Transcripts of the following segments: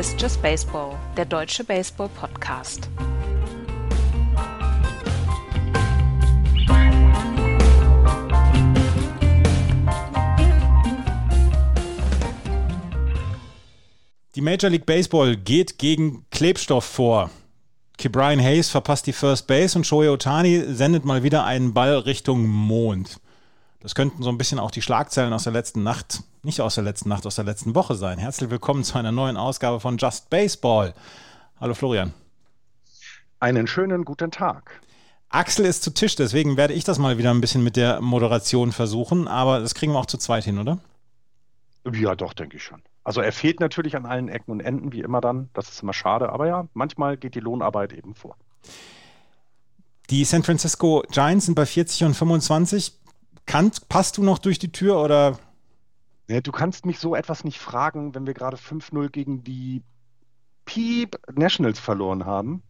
Ist Just Baseball, der deutsche Baseball-Podcast. Die Major League Baseball geht gegen Klebstoff vor. Brian Hayes verpasst die First Base und Shohei Otani sendet mal wieder einen Ball Richtung Mond. Das könnten so ein bisschen auch die Schlagzeilen aus der letzten Nacht, nicht aus der letzten Nacht, aus der letzten Woche sein. Herzlich willkommen zu einer neuen Ausgabe von Just Baseball. Hallo Florian. Einen schönen guten Tag. Axel ist zu Tisch, deswegen werde ich das mal wieder ein bisschen mit der Moderation versuchen, aber das kriegen wir auch zu zweit hin, oder? Ja, doch, denke ich schon. Also er fehlt natürlich an allen Ecken und Enden, wie immer dann. Das ist immer schade, aber ja, manchmal geht die Lohnarbeit eben vor. Die San Francisco Giants sind bei 40 und 25. Kann, passt du noch durch die Tür oder? Ja, du kannst mich so etwas nicht fragen, wenn wir gerade 5-0 gegen die Piep Nationals verloren haben.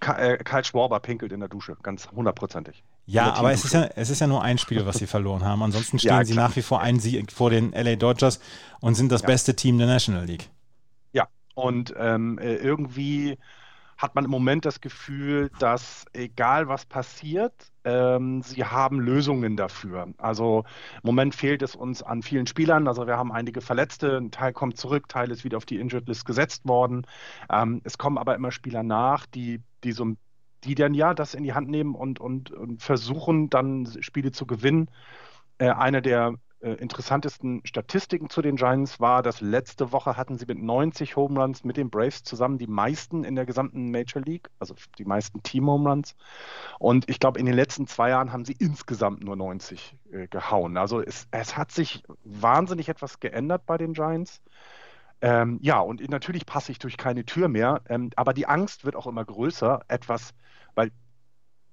Äh, Karl Schwarber pinkelt in der Dusche, ganz hundertprozentig. Ja, aber es ist ja, es ist ja nur ein Spiel, was sie verloren haben. Ansonsten stehen ja, sie nach wie vor ein Sieg vor den LA Dodgers und sind das ja. beste Team der National League. Ja, und ähm, äh, irgendwie hat man im Moment das Gefühl, dass egal was passiert, ähm, sie haben Lösungen dafür. Also im Moment fehlt es uns an vielen Spielern. Also wir haben einige Verletzte, ein Teil kommt zurück, Teil ist wieder auf die Injured List gesetzt worden. Ähm, es kommen aber immer Spieler nach, die, die so die dann ja das in die Hand nehmen und, und, und versuchen dann Spiele zu gewinnen. Äh, eine der äh, interessantesten Statistiken zu den Giants war, dass letzte Woche hatten sie mit 90 Home Runs mit den Braves zusammen die meisten in der gesamten Major League, also die meisten Team Home Runs. Und ich glaube, in den letzten zwei Jahren haben sie insgesamt nur 90 äh, gehauen. Also es, es hat sich wahnsinnig etwas geändert bei den Giants. Ähm, ja, und natürlich passe ich durch keine Tür mehr, ähm, aber die Angst wird auch immer größer, etwas, weil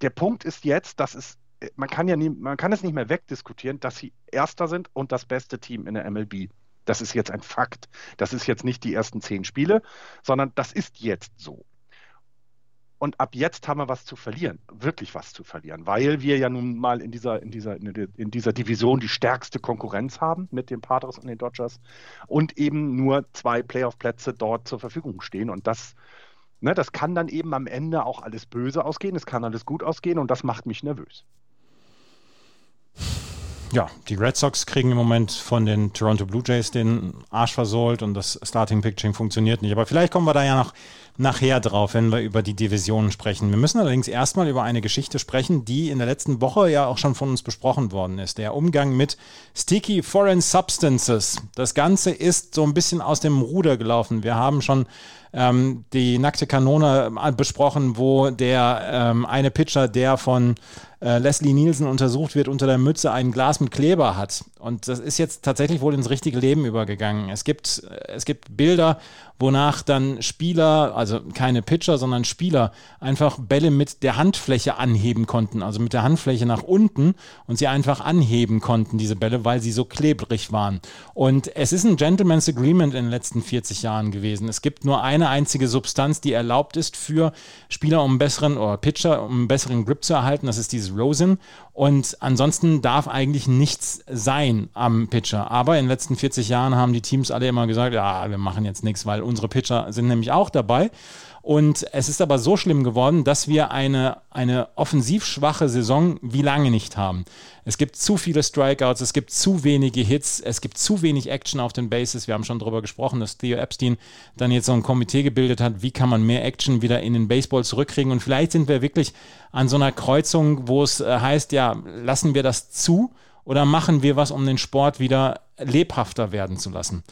der Punkt ist jetzt, dass es man kann ja nie, man kann es nicht mehr wegdiskutieren, dass sie Erster sind und das beste Team in der MLB. Das ist jetzt ein Fakt. Das ist jetzt nicht die ersten zehn Spiele, sondern das ist jetzt so. Und ab jetzt haben wir was zu verlieren, wirklich was zu verlieren, weil wir ja nun mal in dieser, in dieser, in dieser Division die stärkste Konkurrenz haben mit den Padres und den Dodgers und eben nur zwei Playoff-Plätze dort zur Verfügung stehen. Und das, ne, das kann dann eben am Ende auch alles böse ausgehen, es kann alles gut ausgehen und das macht mich nervös. Ja, die Red Sox kriegen im Moment von den Toronto Blue Jays den Arsch versohlt und das Starting Pitching funktioniert nicht. Aber vielleicht kommen wir da ja noch nachher drauf, wenn wir über die Divisionen sprechen. Wir müssen allerdings erstmal über eine Geschichte sprechen, die in der letzten Woche ja auch schon von uns besprochen worden ist. Der Umgang mit Sticky Foreign Substances. Das Ganze ist so ein bisschen aus dem Ruder gelaufen. Wir haben schon ähm, die nackte Kanone äh, besprochen, wo der ähm, eine Pitcher, der von äh, Leslie Nielsen untersucht wird, unter der Mütze ein Glas mit Kleber hat. Und das ist jetzt tatsächlich wohl ins richtige Leben übergegangen. Es gibt, äh, es gibt Bilder, wonach dann Spieler, also keine Pitcher, sondern Spieler, einfach Bälle mit der Handfläche anheben konnten, also mit der Handfläche nach unten und sie einfach anheben konnten, diese Bälle, weil sie so klebrig waren. Und es ist ein Gentleman's Agreement in den letzten 40 Jahren gewesen. Es gibt nur eine einzige Substanz, die erlaubt ist für Spieler, um einen besseren, oder Pitcher, um einen besseren Grip zu erhalten, das ist dieses Rosin. Und ansonsten darf eigentlich nichts sein am Pitcher. Aber in den letzten 40 Jahren haben die Teams alle immer gesagt, ja, wir machen jetzt nichts, weil unsere Pitcher sind nämlich auch dabei. Und es ist aber so schlimm geworden, dass wir eine, eine offensiv schwache Saison wie lange nicht haben. Es gibt zu viele Strikeouts, es gibt zu wenige Hits, es gibt zu wenig Action auf den Bases. Wir haben schon darüber gesprochen, dass Theo Epstein dann jetzt so ein Komitee gebildet hat, wie kann man mehr Action wieder in den Baseball zurückkriegen. Und vielleicht sind wir wirklich an so einer Kreuzung, wo es äh, heißt, ja, lassen wir das zu oder machen wir was, um den Sport wieder lebhafter werden zu lassen.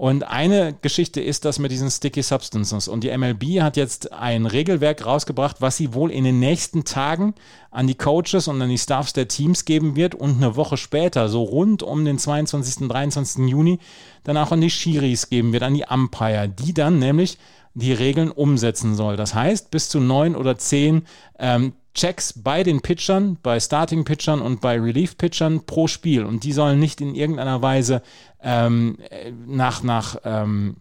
Und eine Geschichte ist das mit diesen Sticky Substances. Und die MLB hat jetzt ein Regelwerk rausgebracht, was sie wohl in den nächsten Tagen an die Coaches und an die Staffs der Teams geben wird und eine Woche später, so rund um den 22. 23. Juni, dann auch an die Schiris geben wird, an die Umpire, die dann nämlich die Regeln umsetzen soll. Das heißt, bis zu neun oder zehn ähm, Checks bei den Pitchern, bei Starting-Pitchern und bei Relief-Pitchern pro Spiel. Und die sollen nicht in irgendeiner Weise ähm, nach, nach, ähm,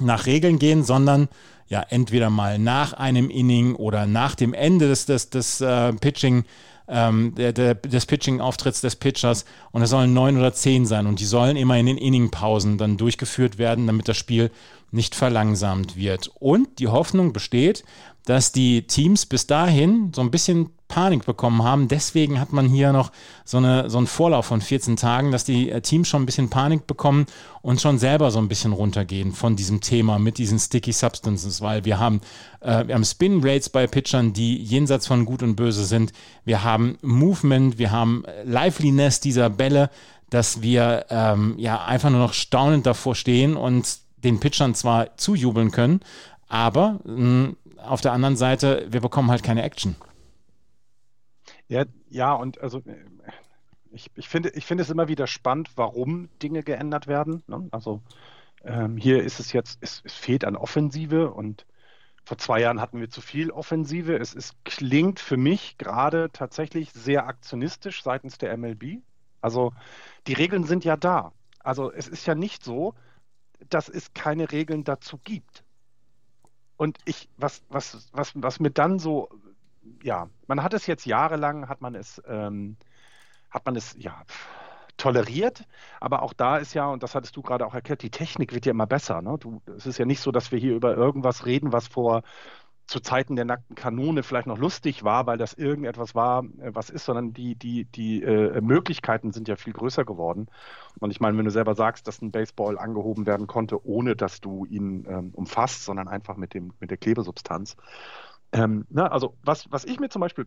nach Regeln gehen, sondern ja, entweder mal nach einem Inning oder nach dem Ende des, des, des äh, Pitching ähm, der, der, des Pitching-Auftritts des Pitchers und es sollen neun oder zehn sein und die sollen immer in den Inning-Pausen dann durchgeführt werden, damit das Spiel nicht verlangsamt wird. Und die Hoffnung besteht, dass die Teams bis dahin so ein bisschen Panik bekommen haben. Deswegen hat man hier noch so, eine, so einen Vorlauf von 14 Tagen, dass die äh, Teams schon ein bisschen Panik bekommen und schon selber so ein bisschen runtergehen von diesem Thema mit diesen Sticky Substances, weil wir haben, äh, wir haben Spin Rates bei Pitchern, die jenseits von Gut und Böse sind. Wir haben Movement, wir haben Liveliness dieser Bälle, dass wir ähm, ja einfach nur noch staunend davor stehen und den Pitchern zwar zujubeln können, aber mh, auf der anderen Seite, wir bekommen halt keine Action. Ja, ja, und also äh, ich, ich, finde, ich finde es immer wieder spannend, warum Dinge geändert werden. Ne? Also ähm, hier ist es jetzt, es, es, fehlt an Offensive und vor zwei Jahren hatten wir zu viel Offensive. Es, es klingt für mich gerade tatsächlich sehr aktionistisch seitens der MLB. Also die Regeln sind ja da. Also es ist ja nicht so, dass es keine Regeln dazu gibt. Und ich, was, was, was, was mir dann so, ja, man hat es jetzt jahrelang, hat man es, ähm, hat man es, ja, toleriert, aber auch da ist ja, und das hattest du gerade auch erklärt, die Technik wird ja immer besser. Ne? Du, es ist ja nicht so, dass wir hier über irgendwas reden, was vor zu Zeiten der nackten Kanone vielleicht noch lustig war, weil das irgendetwas war, äh, was ist, sondern die, die, die äh, Möglichkeiten sind ja viel größer geworden. Und ich meine, wenn du selber sagst, dass ein Baseball angehoben werden konnte, ohne dass du ihn ähm, umfasst, sondern einfach mit, dem, mit der Klebesubstanz. Ähm, na, also was, was ich mir zum Beispiel,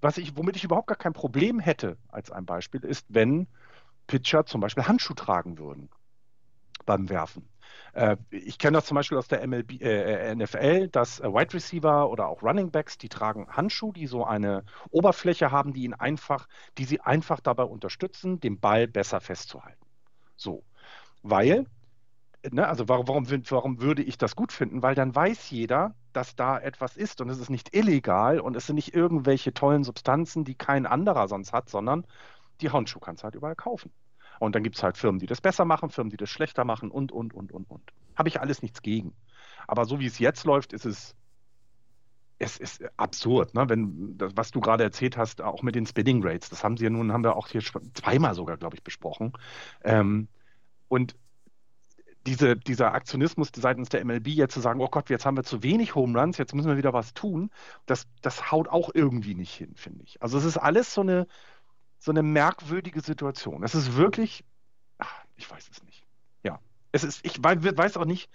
was ich, womit ich überhaupt gar kein Problem hätte, als ein Beispiel, ist, wenn Pitcher zum Beispiel Handschuh tragen würden beim Werfen. Äh, ich kenne das zum Beispiel aus der MLB, äh, äh NFL, dass äh, Wide Receiver oder auch Running Backs, die tragen Handschuhe, die so eine Oberfläche haben, die ihn einfach, die sie einfach dabei unterstützen, den Ball besser festzuhalten. So, weil Ne, also warum, warum, warum, würde ich das gut finden? Weil dann weiß jeder, dass da etwas ist und es ist nicht illegal und es sind nicht irgendwelche tollen Substanzen, die kein anderer sonst hat, sondern die Handschuhe kannst du halt überall kaufen. Und dann gibt es halt Firmen, die das besser machen, Firmen, die das schlechter machen und, und, und, und, und. Habe ich alles nichts gegen. Aber so wie es jetzt läuft, ist es, es ist absurd, ne? Wenn das, was du gerade erzählt hast, auch mit den Spinning Rates, das haben sie ja nun, haben wir auch hier zweimal sogar, glaube ich, besprochen. Ähm, und diese, dieser Aktionismus seitens der MLB jetzt zu sagen, oh Gott, jetzt haben wir zu wenig Home Runs, jetzt müssen wir wieder was tun, das, das haut auch irgendwie nicht hin, finde ich. Also es ist alles so eine, so eine merkwürdige Situation. Es ist wirklich, ach, ich weiß es nicht. Ja, es ist, ich weiß auch nicht,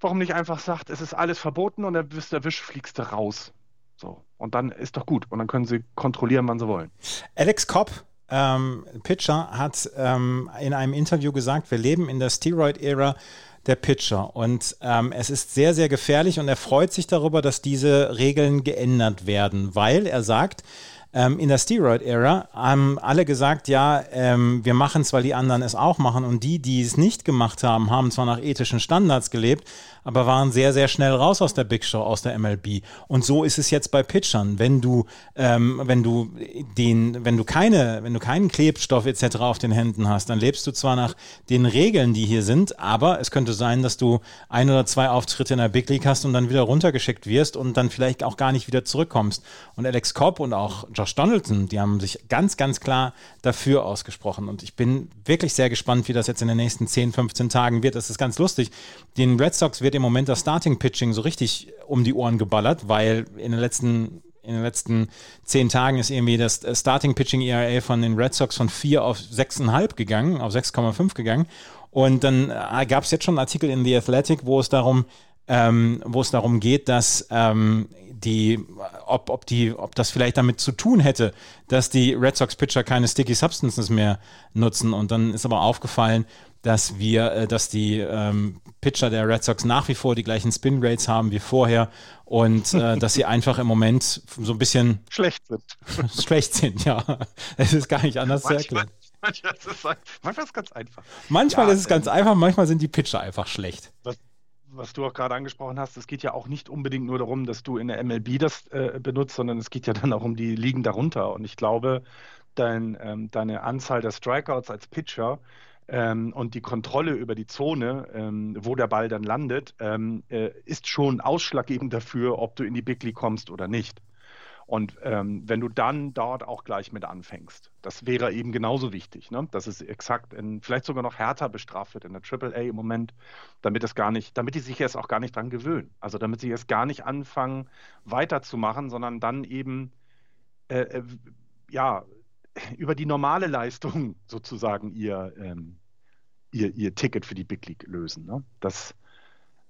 warum nicht einfach sagt, es ist alles verboten und dann bist du erwischt, fliegst du raus. So. Und dann ist doch gut. Und dann können sie kontrollieren, wann sie wollen. Alex Kopp, ähm, Pitcher, hat ähm, in einem Interview gesagt, wir leben in der Steroid-Ära der Pitcher. Und ähm, es ist sehr, sehr gefährlich und er freut sich darüber, dass diese Regeln geändert werden, weil er sagt, ähm, in der Steroid-Ära haben alle gesagt, ja, ähm, wir machen es, weil die anderen es auch machen. Und die, die es nicht gemacht haben, haben zwar nach ethischen Standards gelebt, aber waren sehr, sehr schnell raus aus der Big Show, aus der MLB. Und so ist es jetzt bei Pitchern. Wenn du, ähm, wenn du den, wenn du keine, wenn du keinen Klebstoff etc. auf den Händen hast, dann lebst du zwar nach den Regeln, die hier sind, aber es könnte sein, dass du ein oder zwei Auftritte in der Big League hast und dann wieder runtergeschickt wirst und dann vielleicht auch gar nicht wieder zurückkommst. Und Alex Cobb und auch Josh Donaldson, die haben sich ganz, ganz klar dafür ausgesprochen. Und ich bin wirklich sehr gespannt, wie das jetzt in den nächsten 10, 15 Tagen wird. Das ist ganz lustig. Den Red Sox wird im Moment das Starting Pitching so richtig um die Ohren geballert, weil in den letzten in den letzten zehn Tagen ist irgendwie das Starting Pitching ERA von den Red Sox von 4 auf 6,5 gegangen, auf 6,5 gegangen. Und dann äh, gab es jetzt schon einen Artikel in The Athletic, wo es darum, ähm, wo es darum geht, dass ähm, die, ob, ob, die, ob das vielleicht damit zu tun hätte, dass die Red Sox Pitcher keine Sticky Substances mehr nutzen. Und dann ist aber aufgefallen, dass wir, äh, dass die ähm, Pitcher der Red Sox nach wie vor die gleichen Spin Rates haben wie vorher und äh, dass sie einfach im Moment so ein bisschen schlecht sind. schlecht sind, ja. Es ist gar nicht anders manchmal, zu erklären. Manchmal ist, es, manchmal ist es ganz einfach. Manchmal ja, ist es ganz ähm, einfach, manchmal sind die Pitcher einfach schlecht. Was, was du auch gerade angesprochen hast, es geht ja auch nicht unbedingt nur darum, dass du in der MLB das äh, benutzt, sondern es geht ja dann auch um die Ligen darunter. Und ich glaube, dein, ähm, deine Anzahl der Strikeouts als Pitcher ähm, und die Kontrolle über die Zone, ähm, wo der Ball dann landet, ähm, äh, ist schon ausschlaggebend dafür, ob du in die Big League kommst oder nicht. Und ähm, wenn du dann dort auch gleich mit anfängst, das wäre eben genauso wichtig, ne? dass es exakt in, vielleicht sogar noch härter bestraft wird in der AAA im Moment, damit es gar nicht, damit die sich jetzt auch gar nicht dran gewöhnen. Also damit sie jetzt gar nicht anfangen weiterzumachen, sondern dann eben äh, äh ja über die normale Leistung sozusagen ihr, ähm, ihr, ihr Ticket für die Big League lösen. Ne? Das,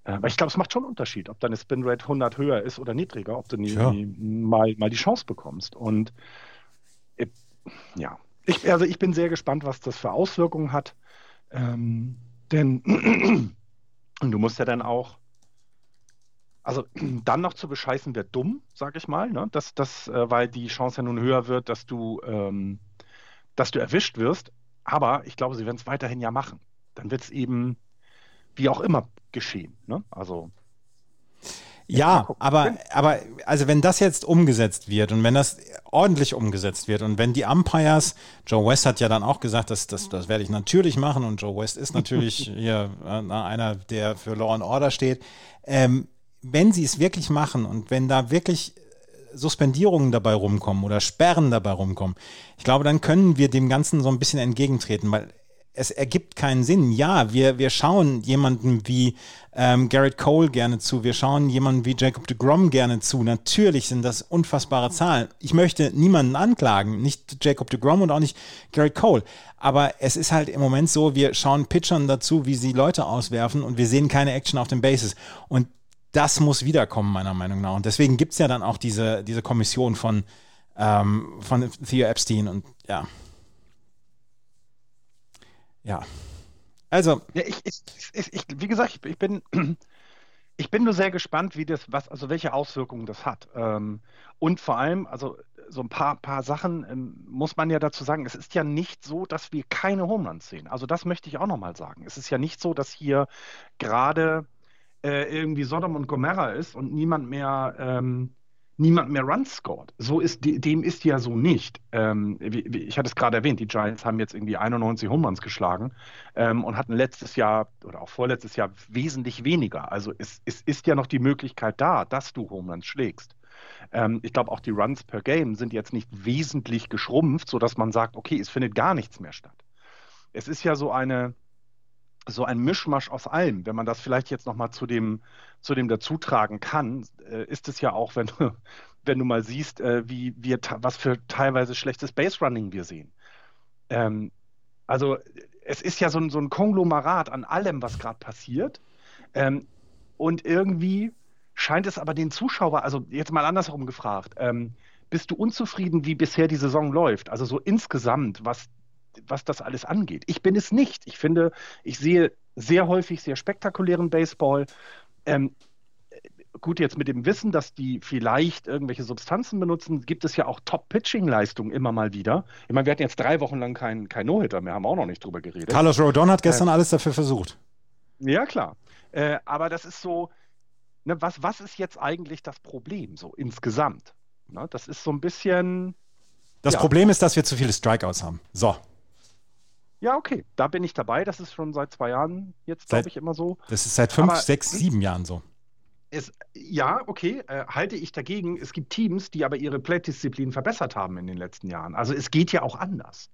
aber ich glaube, es macht schon einen Unterschied, ob deine Spinrate 100 höher ist oder niedriger, ob du nie, ja. nie, mal, mal die Chance bekommst. Und äh, ja, ich, also ich bin sehr gespannt, was das für Auswirkungen hat. Ähm, denn du musst ja dann auch, also dann noch zu bescheißen wäre dumm, sag ich mal, ne? das, das, äh, weil die Chance ja nun höher wird, dass du, ähm, dass du erwischt wirst. Aber ich glaube, sie werden es weiterhin ja machen. Dann wird es eben wie auch immer geschehen. Ne? Also ja, aber, aber also wenn das jetzt umgesetzt wird und wenn das ordentlich umgesetzt wird und wenn die Umpires, Joe West hat ja dann auch gesagt, dass das, das werde ich natürlich machen und Joe West ist natürlich hier äh, einer, der für Law and Order steht. Ähm, wenn sie es wirklich machen und wenn da wirklich Suspendierungen dabei rumkommen oder Sperren dabei rumkommen, ich glaube, dann können wir dem Ganzen so ein bisschen entgegentreten, weil es ergibt keinen Sinn. Ja, wir, wir schauen jemanden wie ähm, Garrett Cole gerne zu, wir schauen jemanden wie Jacob de Grom gerne zu. Natürlich sind das unfassbare Zahlen. Ich möchte niemanden anklagen, nicht Jacob de Grom und auch nicht Garrett Cole. Aber es ist halt im Moment so, wir schauen Pitchern dazu, wie sie Leute auswerfen und wir sehen keine Action auf den Bases. Und das muss wiederkommen, meiner Meinung nach. Und deswegen gibt es ja dann auch diese, diese Kommission von, ähm, von Theo Epstein und ja. Ja. Also. Ja, ich, ich, ich, wie gesagt, ich, bin. Ich bin nur sehr gespannt, wie das, was, also welche Auswirkungen das hat. Ähm, und vor allem, also so ein paar, paar Sachen ähm, muss man ja dazu sagen. Es ist ja nicht so, dass wir keine Homeruns sehen. Also das möchte ich auch nochmal sagen. Es ist ja nicht so, dass hier gerade äh, irgendwie Sodom und Gomorra ist und niemand mehr ähm, niemand mehr Runs scored. So ist dem ist ja so nicht. Ähm, wie, wie, ich hatte es gerade erwähnt, die Giants haben jetzt irgendwie 91 Home Runs geschlagen ähm, und hatten letztes Jahr oder auch vorletztes Jahr wesentlich weniger. Also es, es ist ja noch die Möglichkeit da, dass du Home Runs schlägst. Ähm, ich glaube auch die Runs per Game sind jetzt nicht wesentlich geschrumpft, sodass man sagt, okay, es findet gar nichts mehr statt. Es ist ja so eine so ein Mischmasch aus allem. Wenn man das vielleicht jetzt nochmal zu dem, zu dem dazutragen kann, äh, ist es ja auch, wenn du, wenn du mal siehst, äh, wie wir, was für teilweise schlechtes Base Running wir sehen. Ähm, also es ist ja so ein, so ein Konglomerat an allem, was gerade passiert. Ähm, und irgendwie scheint es aber den Zuschauer, also jetzt mal andersherum gefragt, ähm, bist du unzufrieden, wie bisher die Saison läuft? Also so insgesamt, was was das alles angeht. Ich bin es nicht. Ich finde, ich sehe sehr häufig sehr spektakulären Baseball. Ähm, gut, jetzt mit dem Wissen, dass die vielleicht irgendwelche Substanzen benutzen, gibt es ja auch Top-Pitching-Leistungen immer mal wieder. Ich meine, wir hatten jetzt drei Wochen lang keinen kein No-Hitter mehr, haben auch noch nicht drüber geredet. Carlos Rodon hat gestern äh, alles dafür versucht. Ja, klar. Äh, aber das ist so, ne, was, was ist jetzt eigentlich das Problem so insgesamt? Ne, das ist so ein bisschen. Das ja. Problem ist, dass wir zu viele Strikeouts haben. So. Ja, okay, da bin ich dabei. Das ist schon seit zwei Jahren jetzt, glaube ich, immer so. Das ist seit fünf, Aber, sechs, sieben Jahren so. Es, ja, okay, äh, halte ich dagegen. Es gibt Teams, die aber ihre Play-Disziplin verbessert haben in den letzten Jahren. Also es geht ja auch anders.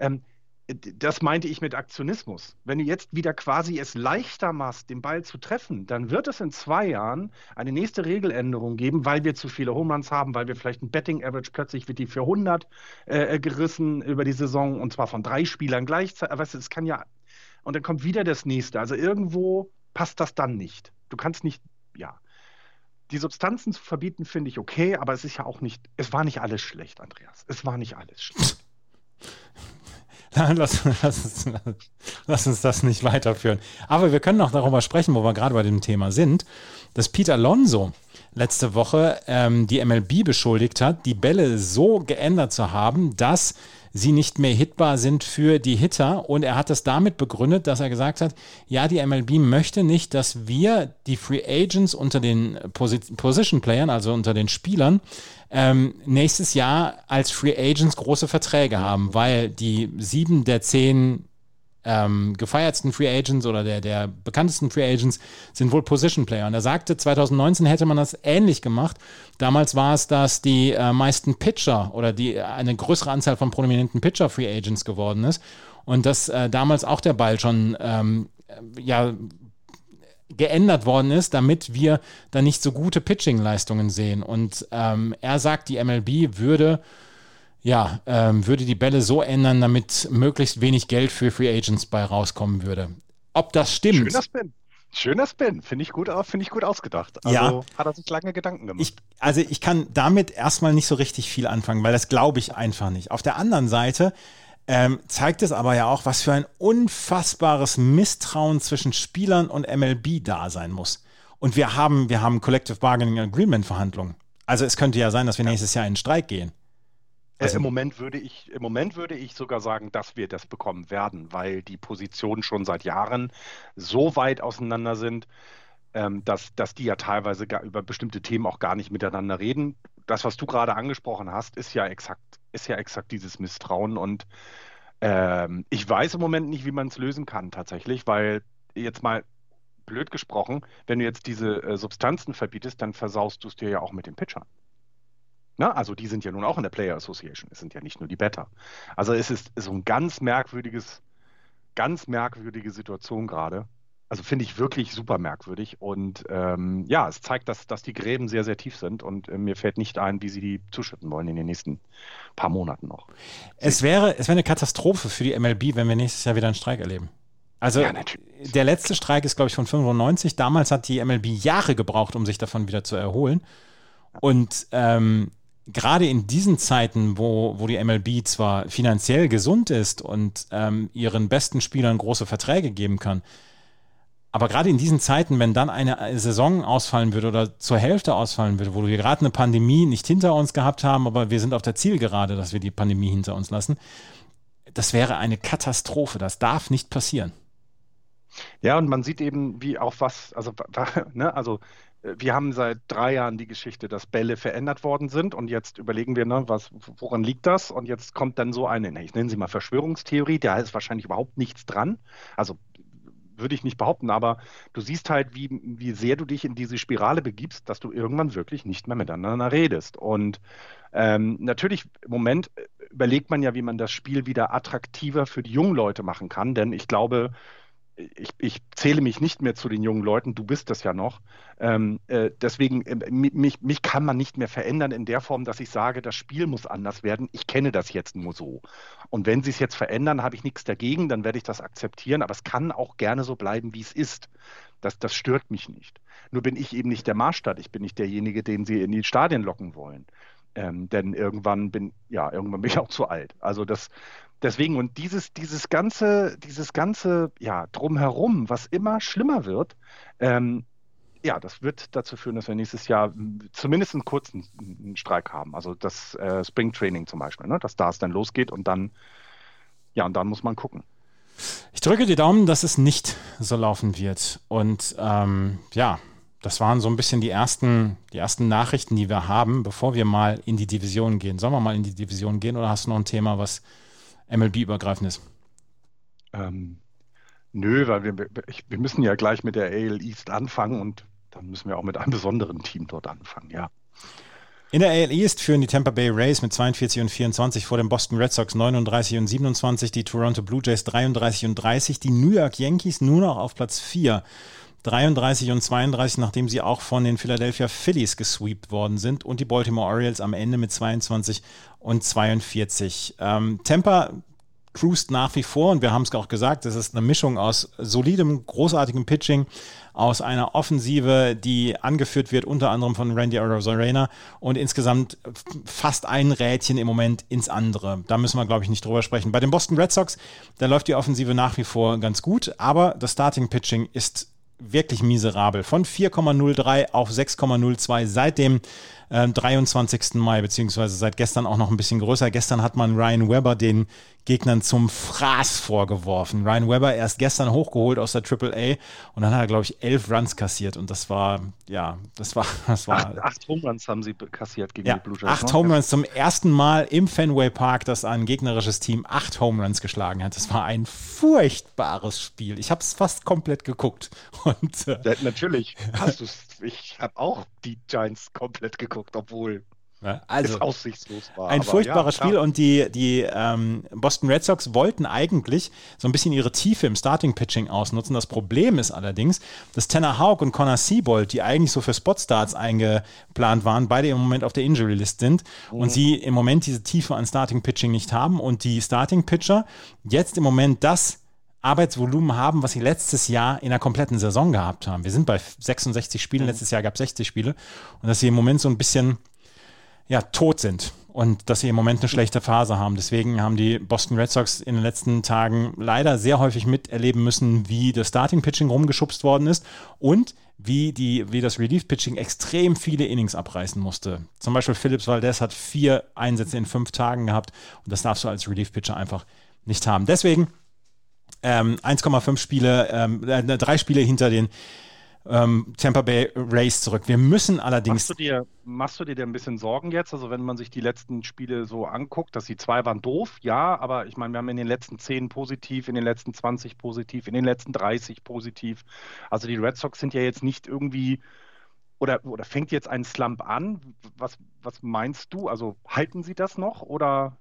Ähm, das meinte ich mit Aktionismus. Wenn du jetzt wieder quasi es leichter machst, den Ball zu treffen, dann wird es in zwei Jahren eine nächste Regeländerung geben, weil wir zu viele Home haben, weil wir vielleicht ein Betting Average plötzlich wird die für 100 äh, gerissen über die Saison und zwar von drei Spielern gleichzeitig. Weißt du, es kann ja und dann kommt wieder das nächste. Also irgendwo passt das dann nicht. Du kannst nicht, ja. Die Substanzen zu verbieten finde ich okay, aber es ist ja auch nicht, es war nicht alles schlecht, Andreas. Es war nicht alles schlecht. Lass, lass, uns, lass, uns, das nicht weiterführen. Aber wir können noch darüber sprechen, wo wir gerade bei dem Thema sind, dass Peter Alonso letzte Woche ähm, die MLB beschuldigt hat, die Bälle so geändert zu haben, dass sie nicht mehr hitbar sind für die Hitter. Und er hat das damit begründet, dass er gesagt hat, ja, die MLB möchte nicht, dass wir die Free Agents unter den Position Playern, also unter den Spielern, ähm, nächstes Jahr als Free Agents große Verträge haben, weil die sieben der zehn ähm, gefeiertsten Free Agents oder der, der bekanntesten Free Agents sind wohl Position Player. Und er sagte, 2019 hätte man das ähnlich gemacht. Damals war es, dass die äh, meisten Pitcher oder die eine größere Anzahl von prominenten Pitcher Free Agents geworden ist. Und dass äh, damals auch der Ball schon ähm, ja geändert worden ist, damit wir da nicht so gute Pitching-Leistungen sehen. Und ähm, er sagt, die MLB würde ja, ähm, würde die Bälle so ändern, damit möglichst wenig Geld für Free Agents bei rauskommen würde. Ob das stimmt. Schöner Spin. Schöner Spin. Finde ich, gut, find ich gut ausgedacht. Also ja. hat er sich lange Gedanken gemacht. Ich, also ich kann damit erstmal nicht so richtig viel anfangen, weil das glaube ich einfach nicht. Auf der anderen Seite ähm, zeigt es aber ja auch, was für ein unfassbares Misstrauen zwischen Spielern und MLB da sein muss. Und wir haben, wir haben Collective Bargaining Agreement Verhandlungen. Also es könnte ja sein, dass wir nächstes Jahr in den Streik gehen. Äh, also, Im, Moment würde ich, Im Moment würde ich sogar sagen, dass wir das bekommen werden, weil die Positionen schon seit Jahren so weit auseinander sind, ähm, dass, dass die ja teilweise über bestimmte Themen auch gar nicht miteinander reden. Das, was du gerade angesprochen hast, ist ja exakt ist ja exakt dieses Misstrauen. Und ähm, ich weiß im Moment nicht, wie man es lösen kann tatsächlich, weil jetzt mal blöd gesprochen, wenn du jetzt diese äh, Substanzen verbietest, dann versaust du es dir ja auch mit den Pitchern. Na, also die sind ja nun auch in der Player Association, es sind ja nicht nur die Better. Also es ist, ist so ein ganz merkwürdiges, ganz merkwürdige Situation gerade. Also finde ich wirklich super merkwürdig. Und ähm, ja, es zeigt, dass, dass die Gräben sehr, sehr tief sind. Und äh, mir fällt nicht ein, wie sie die zuschütten wollen in den nächsten paar Monaten noch. Es wäre, es wäre eine Katastrophe für die MLB, wenn wir nächstes Jahr wieder einen Streik erleben. Also ja, der letzte Streik ist, glaube ich, von 95. Damals hat die MLB Jahre gebraucht, um sich davon wieder zu erholen. Und ähm, gerade in diesen Zeiten, wo, wo die MLB zwar finanziell gesund ist und ähm, ihren besten Spielern große Verträge geben kann, aber gerade in diesen Zeiten, wenn dann eine Saison ausfallen würde oder zur Hälfte ausfallen würde, wo wir gerade eine Pandemie nicht hinter uns gehabt haben, aber wir sind auf der Zielgerade, dass wir die Pandemie hinter uns lassen, das wäre eine Katastrophe. Das darf nicht passieren. Ja, und man sieht eben, wie auch was, also, ne, also äh, wir haben seit drei Jahren die Geschichte, dass Bälle verändert worden sind und jetzt überlegen wir, ne, was, woran liegt das? Und jetzt kommt dann so eine, ich nenne sie mal Verschwörungstheorie, da ist wahrscheinlich überhaupt nichts dran. Also würde ich nicht behaupten, aber du siehst halt, wie, wie sehr du dich in diese Spirale begibst, dass du irgendwann wirklich nicht mehr miteinander redest. Und ähm, natürlich im Moment äh, überlegt man ja, wie man das Spiel wieder attraktiver für die jungen Leute machen kann, denn ich glaube, ich, ich, zähle mich nicht mehr zu den jungen Leuten, du bist das ja noch. Ähm, äh, deswegen, äh, mich, mich, kann man nicht mehr verändern in der Form, dass ich sage, das Spiel muss anders werden. Ich kenne das jetzt nur so. Und wenn sie es jetzt verändern, habe ich nichts dagegen, dann werde ich das akzeptieren. Aber es kann auch gerne so bleiben, wie es ist. Das, das stört mich nicht. Nur bin ich eben nicht der Maßstab. Ich bin nicht derjenige, den sie in die Stadien locken wollen. Ähm, denn irgendwann bin, ja, irgendwann bin ich auch zu alt. Also das, deswegen, und dieses, dieses ganze, dieses ganze, ja, drumherum, was immer schlimmer wird, ähm, ja, das wird dazu führen, dass wir nächstes Jahr zumindest einen kurzen Streik haben. Also das äh, Spring Training zum Beispiel, ne? dass da es dann losgeht und dann, ja, und dann muss man gucken. Ich drücke die Daumen, dass es nicht so laufen wird. Und ähm, ja, das waren so ein bisschen die ersten, die ersten Nachrichten, die wir haben, bevor wir mal in die Division gehen. Sollen wir mal in die Division gehen oder hast du noch ein Thema, was MLB-übergreifend ist? Ähm, nö, weil wir, ich, wir müssen ja gleich mit der AL East anfangen und dann müssen wir auch mit einem besonderen Team dort anfangen, ja. In der AL East führen die Tampa Bay Rays mit 42 und 24 vor den Boston Red Sox 39 und 27, die Toronto Blue Jays 33 und 30, die New York Yankees nur noch auf Platz 4. 33 und 32, nachdem sie auch von den Philadelphia Phillies gesweept worden sind und die Baltimore Orioles am Ende mit 22 und 42. Ähm, Tampa cruist nach wie vor und wir haben es auch gesagt, es ist eine Mischung aus solidem, großartigem Pitching, aus einer Offensive, die angeführt wird unter anderem von Randy Arozarena und insgesamt fast ein Rädchen im Moment ins andere. Da müssen wir, glaube ich, nicht drüber sprechen. Bei den Boston Red Sox, da läuft die Offensive nach wie vor ganz gut, aber das Starting Pitching ist wirklich miserabel. Von 4,03 auf 6,02 seit dem äh, 23. Mai, beziehungsweise seit gestern auch noch ein bisschen größer. Gestern hat man Ryan Webber den Gegnern zum Fraß vorgeworfen. Ryan Webber erst gestern hochgeholt aus der Triple A und dann hat er, glaube ich, elf Runs kassiert und das war, ja, das war, das war. Acht, acht Home Runs haben sie kassiert gegen ja, die Blue Jays. Acht ne? Home Runs zum ersten Mal im Fenway Park, dass ein gegnerisches Team acht Home Runs geschlagen hat. Das war ein furchtbares Spiel. Ich habe es fast komplett geguckt. Und, äh, natürlich hast du es. Ich habe auch die Giants komplett geguckt, obwohl also es aussichtslos war. Ein furchtbares ja, Spiel und die, die ähm, Boston Red Sox wollten eigentlich so ein bisschen ihre Tiefe im Starting-Pitching ausnutzen. Das Problem ist allerdings, dass Tanner Houck und Connor Siebold, die eigentlich so für Spotstarts eingeplant waren, beide im Moment auf der Injury-List sind mhm. und sie im Moment diese Tiefe an Starting-Pitching nicht haben und die Starting-Pitcher jetzt im Moment das Arbeitsvolumen haben, was sie letztes Jahr in der kompletten Saison gehabt haben. Wir sind bei 66 Spielen, mhm. letztes Jahr gab es 60 Spiele und dass sie im Moment so ein bisschen ja, tot sind und dass sie im Moment eine schlechte Phase haben. Deswegen haben die Boston Red Sox in den letzten Tagen leider sehr häufig miterleben müssen, wie das Starting Pitching rumgeschubst worden ist und wie, die, wie das Relief Pitching extrem viele Innings abreißen musste. Zum Beispiel Phillips Valdez hat vier Einsätze in fünf Tagen gehabt und das darfst du als Relief Pitcher einfach nicht haben. Deswegen ähm, 1,5 Spiele, ähm, äh, drei Spiele hinter den ähm, Tampa Bay Race zurück. Wir müssen allerdings. Machst du, dir, machst du dir ein bisschen Sorgen jetzt? Also, wenn man sich die letzten Spiele so anguckt, dass die zwei waren doof, ja, aber ich meine, wir haben in den letzten 10 positiv, in den letzten 20 positiv, in den letzten 30 positiv. Also, die Red Sox sind ja jetzt nicht irgendwie. Oder, oder fängt jetzt ein Slump an? Was, was meinst du? Also halten sie das noch oder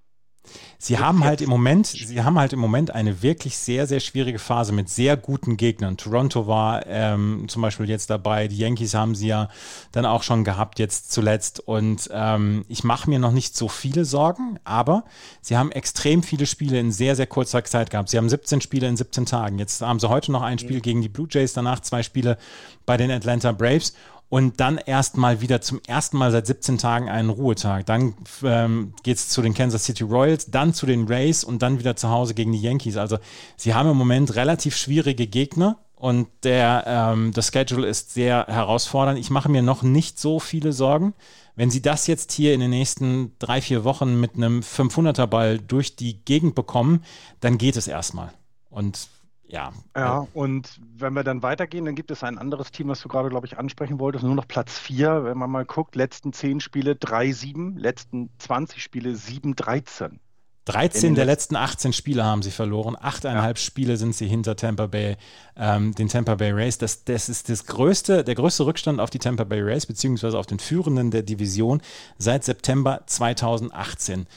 Sie haben halt im Moment, sie haben halt im Moment eine wirklich sehr, sehr schwierige Phase mit sehr guten Gegnern. Toronto war ähm, zum Beispiel jetzt dabei, die Yankees haben sie ja dann auch schon gehabt jetzt zuletzt. Und ähm, ich mache mir noch nicht so viele Sorgen, aber sie haben extrem viele Spiele in sehr, sehr kurzer Zeit gehabt. Sie haben 17 Spiele in 17 Tagen. Jetzt haben sie heute noch ein Spiel gegen die Blue Jays, danach zwei Spiele bei den Atlanta Braves und dann erstmal wieder zum ersten Mal seit 17 Tagen einen Ruhetag. Dann ähm, geht es zu den Kansas City Royals, dann zu den Rays und dann wieder zu Hause gegen die Yankees. Also sie haben im Moment relativ schwierige Gegner und der, ähm, das Schedule ist sehr herausfordernd. Ich mache mir noch nicht so viele Sorgen. Wenn sie das jetzt hier in den nächsten drei, vier Wochen mit einem 500er Ball durch die Gegend bekommen, dann geht es erstmal. Und ja. Ja, und wenn wir dann weitergehen, dann gibt es ein anderes Team, was du gerade, glaube ich, ansprechen wolltest, nur noch Platz 4. Wenn man mal guckt, letzten 10 Spiele 3-7, letzten 20 Spiele 7-13. 13 der letzten 18 Spiele haben sie verloren. Achteinhalb ja. Spiele sind sie hinter Tampa Bay, ähm, den Tampa Bay Rays. Das, das ist das größte, der größte Rückstand auf die Tampa Bay Rays, beziehungsweise auf den Führenden der Division seit September 2018.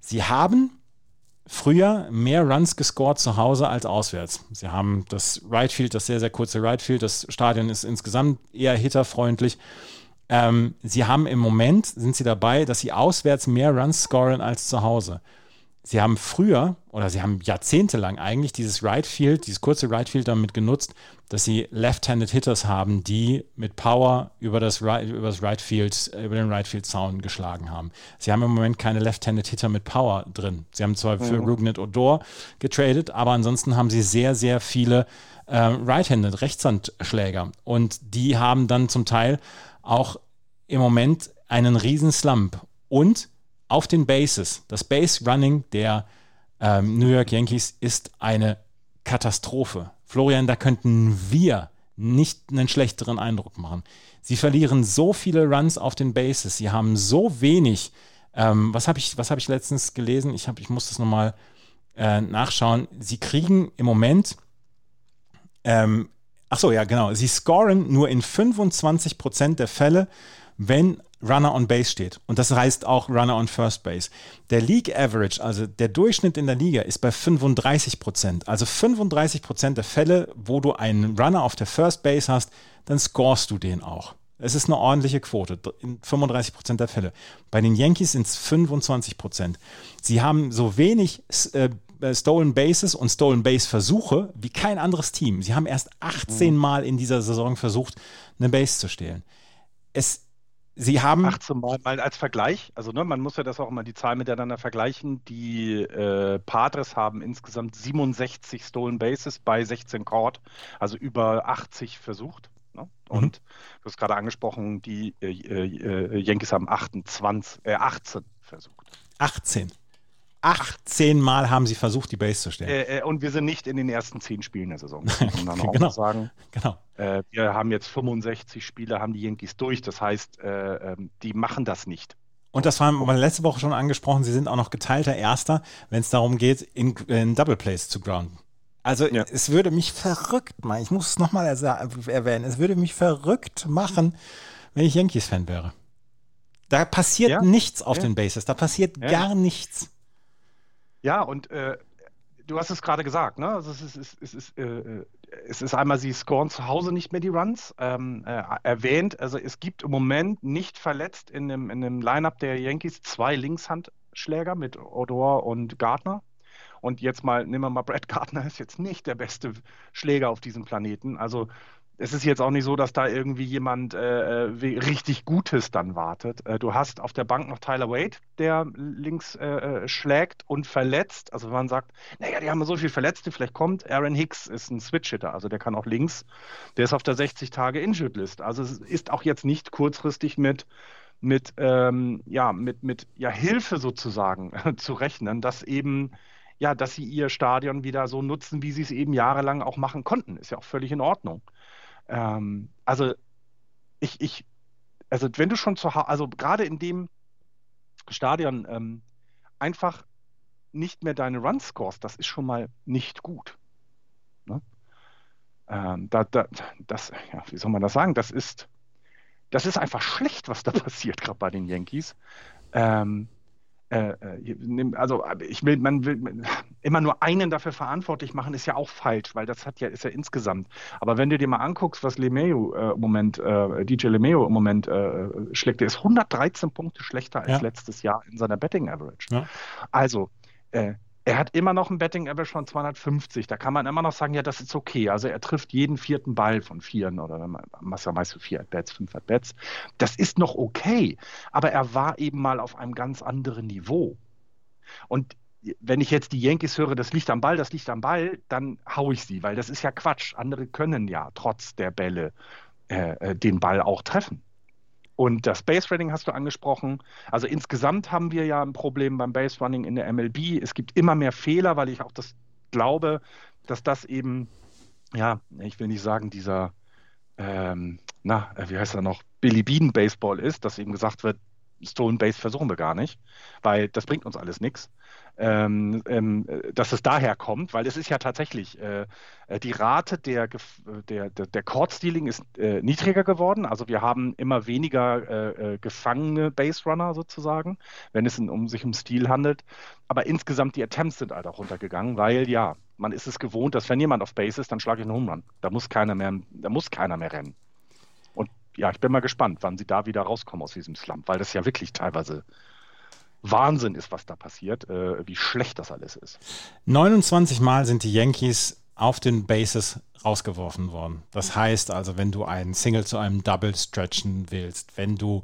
Sie haben früher mehr Runs gescored zu Hause als auswärts. Sie haben das Right Field, das sehr, sehr kurze Right Field. Das Stadion ist insgesamt eher hitterfreundlich. Ähm, sie haben im Moment, sind sie dabei, dass sie auswärts mehr Runs scoren als zu Hause sie haben früher oder sie haben jahrzehntelang eigentlich dieses Right Field, dieses kurze Right Field damit genutzt, dass sie Left-Handed Hitters haben, die mit Power über das Right, über das right Field, über den Right Field Sound geschlagen haben. Sie haben im Moment keine Left-Handed Hitter mit Power drin. Sie haben zwar für mhm. Rugnet Odor getradet, aber ansonsten haben sie sehr, sehr viele äh, Right-Handed Rechtshandschläger und die haben dann zum Teil auch im Moment einen riesen Slump und auf den Bases. Das Base Running der ähm, New York Yankees ist eine Katastrophe. Florian, da könnten wir nicht einen schlechteren Eindruck machen. Sie verlieren so viele Runs auf den Bases. Sie haben so wenig. Ähm, was habe ich, hab ich letztens gelesen? Ich, hab, ich muss das nochmal äh, nachschauen. Sie kriegen im Moment. Ähm, ach so, ja, genau. Sie scoren nur in 25% der Fälle, wenn Runner on Base steht. Und das heißt auch Runner on First Base. Der League Average, also der Durchschnitt in der Liga, ist bei 35 Prozent. Also 35 Prozent der Fälle, wo du einen Runner auf der First Base hast, dann scorest du den auch. Es ist eine ordentliche Quote, in 35 Prozent der Fälle. Bei den Yankees sind es 25 Prozent. Sie haben so wenig äh, äh, Stolen Bases und Stolen Base Versuche wie kein anderes Team. Sie haben erst 18 mhm. Mal in dieser Saison versucht, eine Base zu stehlen. Es Sie haben. 18 Mal, mal als Vergleich, also ne, man muss ja das auch immer die Zahlen miteinander vergleichen. Die äh, Padres haben insgesamt 67 Stolen Bases bei 16 Court, also über 80 versucht. Ne? Und mhm. du hast gerade angesprochen, die äh, äh, Yankees haben 28, äh, 18 versucht. 18. 18 Mal haben sie versucht, die Base zu stellen. Äh, äh, und wir sind nicht in den ersten 10 Spielen der Saison. Muss man genau. auch sagen. Genau. Äh, wir haben jetzt 65 Spiele, haben die Yankees durch. Das heißt, äh, ähm, die machen das nicht. Und das haben wir letzte Woche schon angesprochen. Sie sind auch noch geteilter Erster, wenn es darum geht, in, in Double Plays zu grounden. Also ja. es würde mich verrückt machen. Ich muss es nochmal erwähnen. Es würde mich verrückt machen, wenn ich Yankees-Fan wäre. Da passiert ja. nichts auf ja. den Bases. Da passiert gar nichts. Ja, und äh, du hast es gerade gesagt, ne? Also es ist, es ist, es ist, äh, es ist einmal, sie scoren zu Hause nicht mehr die Runs. Ähm, äh, erwähnt, also es gibt im Moment nicht verletzt in dem, in dem Lineup der Yankees zwei Linkshandschläger mit Odor und Gardner. Und jetzt mal, nehmen wir mal, Brad Gardner ist jetzt nicht der beste Schläger auf diesem Planeten. Also es ist jetzt auch nicht so, dass da irgendwie jemand äh, äh richtig Gutes dann wartet. Äh, du hast auf der Bank noch Tyler Wade, der links äh, äh, schlägt und verletzt. Also wenn man sagt, naja, die haben so viel Verletzte, vielleicht kommt. Aaron Hicks ist ein Switch-Hitter, also der kann auch links. Der ist auf der 60-Tage-Injured-List. Also es ist auch jetzt nicht kurzfristig mit mit, ähm, ja, mit, mit ja, Hilfe sozusagen zu rechnen, dass eben ja, dass sie ihr Stadion wieder so nutzen, wie sie es eben jahrelang auch machen konnten. Ist ja auch völlig in Ordnung. Ähm, also ich, ich, also wenn du schon zu Hause, also gerade in dem Stadion ähm, einfach nicht mehr deine Run scores, das ist schon mal nicht gut. Ne? Ähm, da, da, das, ja, wie soll man das sagen? Das ist, das ist einfach schlecht, was da passiert, gerade bei den Yankees. Ähm, äh, äh also ich will, man will immer nur einen dafür verantwortlich machen, ist ja auch falsch, weil das hat ja, ist ja insgesamt. Aber wenn du dir mal anguckst, was Lemeo äh, im Moment, äh, DJ Lemeo im Moment äh, schlägt, der ist 113 Punkte schlechter als ja. letztes Jahr in seiner Betting Average. Ja. Also, äh, er hat immer noch ein Betting Average von 250. Da kann man immer noch sagen, ja, das ist okay. Also er trifft jeden vierten Ball von vieren oder was ja meist vier At-Bats, fünf At-Bats. Das ist noch okay. Aber er war eben mal auf einem ganz anderen Niveau. Und wenn ich jetzt die Yankees höre, das liegt am Ball, das liegt am Ball, dann haue ich sie, weil das ist ja Quatsch. Andere können ja trotz der Bälle äh, äh den Ball auch treffen. Und das Base Running hast du angesprochen. Also insgesamt haben wir ja ein Problem beim Base Running in der MLB. Es gibt immer mehr Fehler, weil ich auch das glaube, dass das eben, ja, ich will nicht sagen, dieser, ähm, na, wie heißt er noch, Billy Bean Baseball ist, dass eben gesagt wird, Stolen Base versuchen wir gar nicht, weil das bringt uns alles nichts ähm, ähm, dass es daher kommt, weil es ist ja tatsächlich, äh, äh die Rate der, der, der, der Court-Stealing ist äh, niedriger geworden. Also wir haben immer weniger äh, äh gefangene Base-Runner sozusagen, wenn es um sich um Steal handelt. Aber insgesamt die Attempts sind halt auch runtergegangen, weil ja, man ist es gewohnt, dass wenn jemand auf Base ist, dann schlage ich einen Home Run. Da muss keiner mehr, da muss keiner mehr rennen. Ja, ich bin mal gespannt, wann sie da wieder rauskommen aus diesem Slump, weil das ja wirklich teilweise Wahnsinn ist, was da passiert, äh, wie schlecht das alles ist. 29 Mal sind die Yankees auf den Bases rausgeworfen worden. Das heißt also, wenn du einen Single zu einem Double stretchen willst, wenn du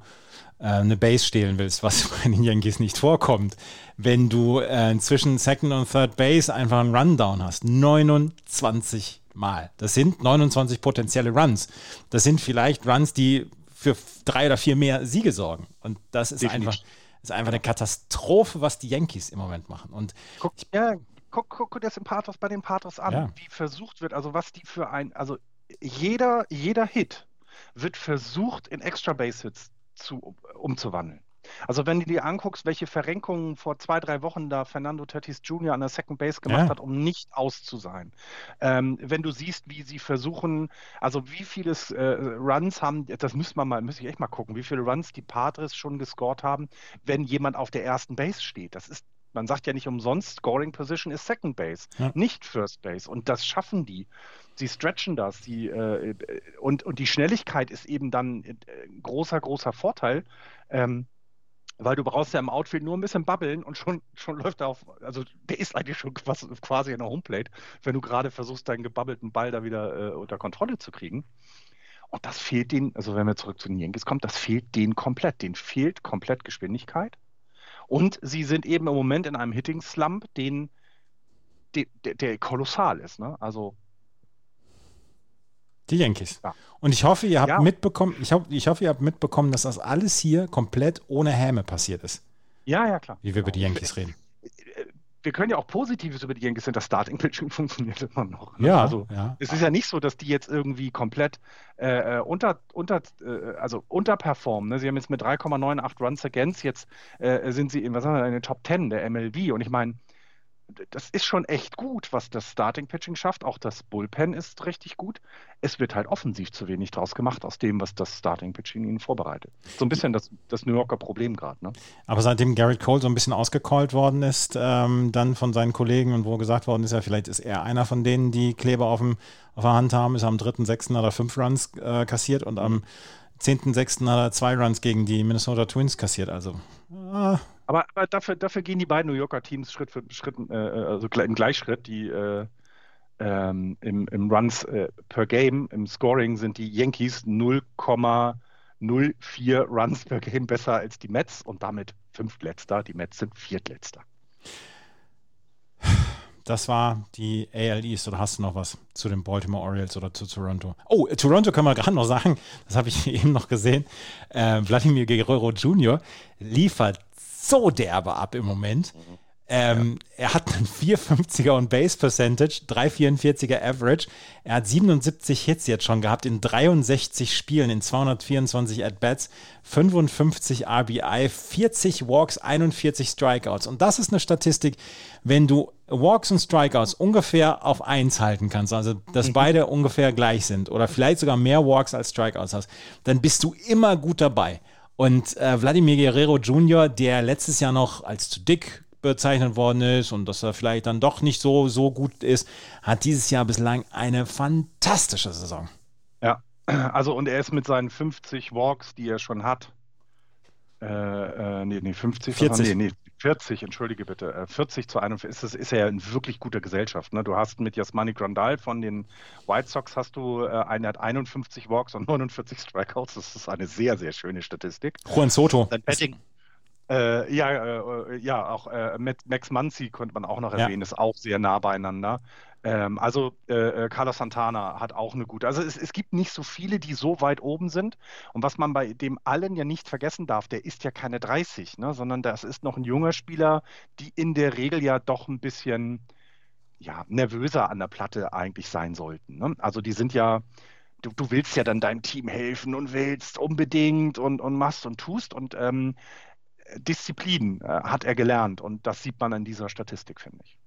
äh, eine Base stehlen willst, was bei den Yankees nicht vorkommt, wenn du äh, zwischen Second und Third Base einfach einen Rundown hast, 29 Mal. Das sind 29 potenzielle Runs. Das sind vielleicht Runs, die für drei oder vier mehr Siege sorgen. Und das ist Definitiv. einfach ist einfach eine Katastrophe, was die Yankees im Moment machen. Und guck, ja, guck, guck, guck das im Pathos bei den Pathos an, ja. wie versucht wird, also was die für ein, also jeder, jeder Hit wird versucht, in Extra Base Hits zu, umzuwandeln. Also wenn du dir anguckst, welche Verrenkungen vor zwei, drei Wochen da Fernando Tatis Jr. an der Second Base gemacht ja. hat, um nicht aus zu sein. Ähm, wenn du siehst, wie sie versuchen, also wie viele äh, Runs haben, das müssen wir mal, müsste ich echt mal gucken, wie viele Runs die Padres schon gescored haben, wenn jemand auf der ersten Base steht. Das ist man sagt ja nicht umsonst, Scoring Position ist Second Base, ja. nicht First Base. Und das schaffen die. Sie stretchen das. Die, äh, und, und die Schnelligkeit ist eben dann ein äh, großer, großer Vorteil. Ähm, weil du brauchst ja im Outfield nur ein bisschen babbeln und schon, schon läuft er auf, also der ist eigentlich schon quasi in der Homeplate, wenn du gerade versuchst, deinen gebabbelten Ball da wieder äh, unter Kontrolle zu kriegen. Und das fehlt denen, also wenn wir zurück zu den Yankees kommen, das fehlt denen komplett. Denen fehlt komplett Geschwindigkeit. Und sie sind eben im Moment in einem Hitting-Slump, den, der, der, kolossal ist. Ne? Also Die Yankees. Ja. Und ich hoffe, ihr habt ja. mitbekommen, ich, hoffe, ich hoffe, ihr habt mitbekommen, dass das alles hier komplett ohne Häme passiert ist. Ja, ja, klar. Wie wir über die Yankees reden. Wir können ja auch Positives über die Yankees sagen, das Starting Pitching funktioniert immer noch. Ne? Ja, also ja. es ist ja nicht so, dass die jetzt irgendwie komplett äh, äh unter, unter, äh, also unterperformen. Ne? Sie haben jetzt mit 3,98 Runs against, jetzt äh, sind sie in, was sagen wir, in den Top 10 der MLB. Und ich meine, das ist schon echt gut, was das Starting Pitching schafft. Auch das Bullpen ist richtig gut. Es wird halt offensiv zu wenig draus gemacht aus dem, was das Starting Pitching ihnen vorbereitet. So ein bisschen das, das New Yorker Problem gerade. Ne? Aber seitdem Garrett Cole so ein bisschen ausgecallt worden ist, ähm, dann von seinen Kollegen und wo gesagt worden ist, ja, vielleicht ist er einer von denen, die Kleber auf, dem, auf der Hand haben, ist am 3.6. oder fünf Runs äh, kassiert und am 10.6. hat er zwei Runs gegen die Minnesota Twins kassiert. Also. Äh, aber, aber, dafür, dafür gehen die beiden New Yorker Teams Schritt für Schritt, äh, also im Gleichschritt. Die äh, ähm, im, im, Runs äh, per Game, im Scoring sind die Yankees 0,04 Runs per Game besser als die Mets und damit fünftletzter. Die Mets sind viertletzter. Das war die AL East. Oder hast du noch was zu den Baltimore Orioles oder zu Toronto? Oh, Toronto können wir gerade noch sagen. Das habe ich eben noch gesehen. Äh, Vladimir Guerrero Jr. liefert so derbe ab im Moment. Ähm, ja. Er hat einen 450er und Base Percentage, 344er Average. Er hat 77 Hits jetzt schon gehabt in 63 Spielen, in 224 At-Bats, 55 RBI, 40 Walks, 41 Strikeouts. Und das ist eine Statistik, wenn du Walks und Strikeouts ungefähr auf 1 halten kannst, also dass mhm. beide ungefähr gleich sind oder vielleicht sogar mehr Walks als Strikeouts hast, dann bist du immer gut dabei. Und äh, Vladimir Guerrero Jr., der letztes Jahr noch als zu dick bezeichnet worden ist und dass er vielleicht dann doch nicht so, so gut ist, hat dieses Jahr bislang eine fantastische Saison. Ja, also und er ist mit seinen 50 Walks, die er schon hat, äh, äh, nee, nee, 50, 40. Nee, nee, 40, entschuldige bitte, 40 äh, zu 41 ist, ist er ja in wirklich guter Gesellschaft. Ne? Du hast mit Jasmani Grandal von den White Sox hast du äh, einen hat 51 Walks und 49 Strikeouts. Das ist eine sehr, sehr schöne Statistik. Juan Soto. Sein Betting, äh, ja, äh, ja, auch äh, Max Muncy könnte man auch noch erwähnen, ja. ist auch sehr nah beieinander. Ähm, also äh, äh, Carlos Santana hat auch eine gute. Also es, es, gibt nicht so viele, die so weit oben sind. Und was man bei dem allen ja nicht vergessen darf, der ist ja keine 30, ne, sondern das ist noch ein junger Spieler, die in der Regel ja doch ein bisschen ja, nervöser an der Platte eigentlich sein sollten. Ne? Also die sind ja, du, du, willst ja dann deinem Team helfen und willst unbedingt und, und machst und tust. Und ähm, Disziplin äh, hat er gelernt. Und das sieht man an dieser Statistik, finde ich.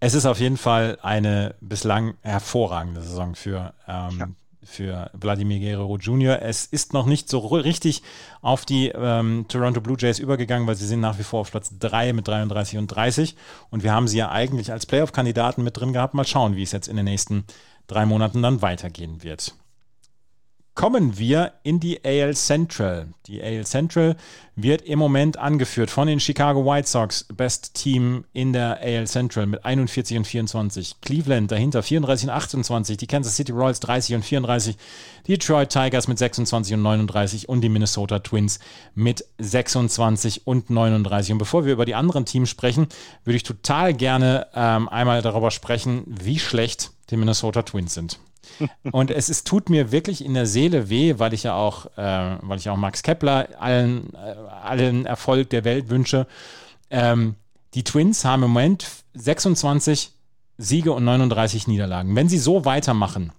Es ist auf jeden Fall eine bislang hervorragende Saison für, ähm, ja. für Vladimir Guerrero Jr. Es ist noch nicht so richtig auf die ähm, Toronto Blue Jays übergegangen, weil sie sind nach wie vor auf Platz 3 mit 33 und 30. Und wir haben sie ja eigentlich als Playoff-Kandidaten mit drin gehabt. Mal schauen, wie es jetzt in den nächsten drei Monaten dann weitergehen wird kommen wir in die AL Central. Die AL Central wird im Moment angeführt von den Chicago White Sox, Best Team in der AL Central mit 41 und 24. Cleveland dahinter 34 und 28. Die Kansas City Royals 30 und 34. Die Detroit Tigers mit 26 und 39 und die Minnesota Twins mit 26 und 39. Und bevor wir über die anderen Teams sprechen, würde ich total gerne ähm, einmal darüber sprechen, wie schlecht die Minnesota Twins sind. Und es ist, tut mir wirklich in der Seele weh, weil ich ja auch, äh, weil ich auch Max Kepler allen, äh, allen Erfolg der Welt wünsche. Ähm, die Twins haben im Moment 26 Siege und 39 Niederlagen. Wenn sie so weitermachen,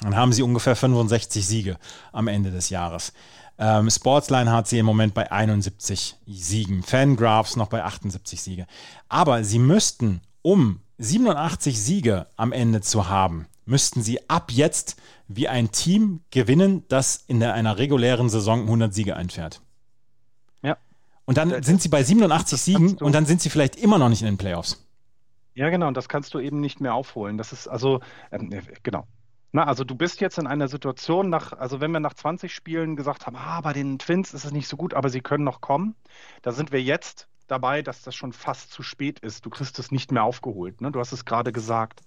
dann haben sie ungefähr 65 Siege am Ende des Jahres. Ähm, Sportsline hat sie im Moment bei 71 Siegen. Fangraphs noch bei 78 Siege. Aber sie müssten, um 87 Siege am Ende zu haben, müssten sie ab jetzt wie ein Team gewinnen, das in der, einer regulären Saison 100 Siege einfährt. Ja. Und dann sind sie bei 87 Siegen und dann sind sie vielleicht immer noch nicht in den Playoffs. Ja, genau, und das kannst du eben nicht mehr aufholen. Das ist also, ähm, äh, genau. Na, also du bist jetzt in einer Situation, nach, also wenn wir nach 20 Spielen gesagt haben, ah, bei den Twins ist es nicht so gut, aber sie können noch kommen, da sind wir jetzt dabei, dass das schon fast zu spät ist. Du kriegst es nicht mehr aufgeholt. Ne? Du hast es gerade gesagt,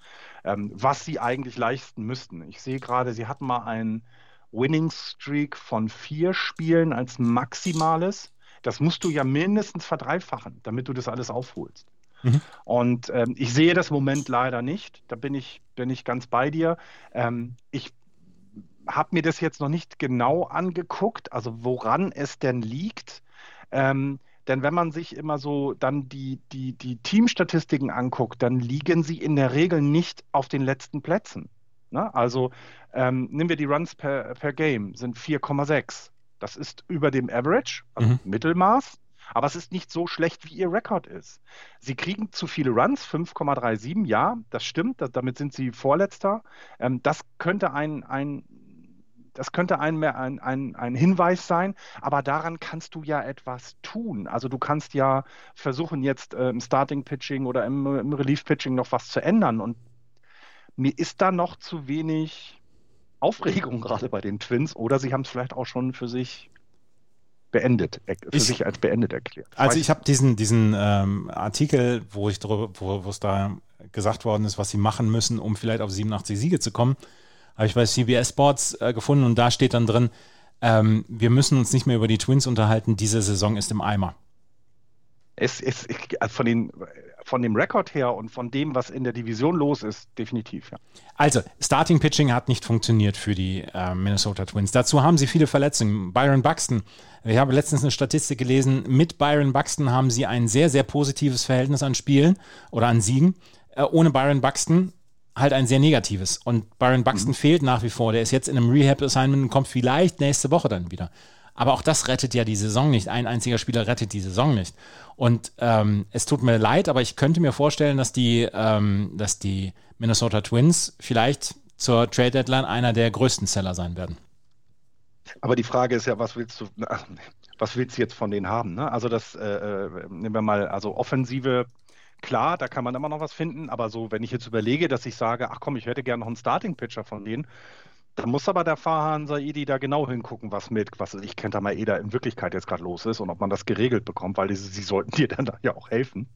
ähm, was sie eigentlich leisten müssten. Ich sehe gerade, sie hatten mal einen Winning Streak von vier Spielen als maximales. Das musst du ja mindestens verdreifachen, damit du das alles aufholst. Mhm. Und ähm, ich sehe das Moment leider nicht. Da bin ich, bin ich ganz bei dir. Ähm, ich habe mir das jetzt noch nicht genau angeguckt, also woran es denn liegt. Ähm, denn wenn man sich immer so dann die, die, die Teamstatistiken anguckt, dann liegen sie in der Regel nicht auf den letzten Plätzen. Ne? Also ähm, nehmen wir die Runs per, per Game, sind 4,6. Das ist über dem Average, also mhm. Mittelmaß. Aber es ist nicht so schlecht, wie ihr Rekord ist. Sie kriegen zu viele Runs, 5,37, ja, das stimmt, das, damit sind sie Vorletzter. Ähm, das könnte ein, ein das könnte ein, ein, ein, ein Hinweis sein, aber daran kannst du ja etwas tun. Also du kannst ja versuchen, jetzt äh, im Starting-Pitching oder im, im Relief-Pitching noch was zu ändern. Und mir ist da noch zu wenig Aufregung gerade bei den Twins oder sie haben es vielleicht auch schon für sich beendet, für ich, sich als beendet erklärt. Also ich habe diesen, diesen ähm, Artikel, wo ich drüber, wo es da gesagt worden ist, was sie machen müssen, um vielleicht auf 87 Siege zu kommen, habe ich bei CBS Sports äh, gefunden und da steht dann drin, ähm, wir müssen uns nicht mehr über die Twins unterhalten, diese Saison ist im Eimer. Es ist also von, den, von dem Rekord her und von dem, was in der Division los ist, definitiv. Ja. Also, Starting Pitching hat nicht funktioniert für die äh, Minnesota Twins. Dazu haben sie viele Verletzungen. Byron Buxton, ich habe letztens eine Statistik gelesen, mit Byron Buxton haben sie ein sehr, sehr positives Verhältnis an Spielen oder an Siegen. Äh, ohne Byron Buxton halt ein sehr negatives. Und Byron Buxton mhm. fehlt nach wie vor. Der ist jetzt in einem Rehab-Assignment und kommt vielleicht nächste Woche dann wieder. Aber auch das rettet ja die Saison nicht. Ein einziger Spieler rettet die Saison nicht. Und ähm, es tut mir leid, aber ich könnte mir vorstellen, dass die, ähm, dass die Minnesota Twins vielleicht zur Trade Deadline einer der größten Seller sein werden. Aber die Frage ist ja, was willst du, was willst du jetzt von denen haben? Ne? Also das, äh, äh nehmen wir mal, also offensive Klar, da kann man immer noch was finden, aber so, wenn ich jetzt überlege, dass ich sage, ach komm, ich hätte gerne noch einen Starting-Pitcher von denen, dann muss aber der Farhan Saidi da genau hingucken, was mit, was ich Kenta Maeda in Wirklichkeit jetzt gerade los ist und ob man das geregelt bekommt, weil die, sie sollten dir dann da ja auch helfen.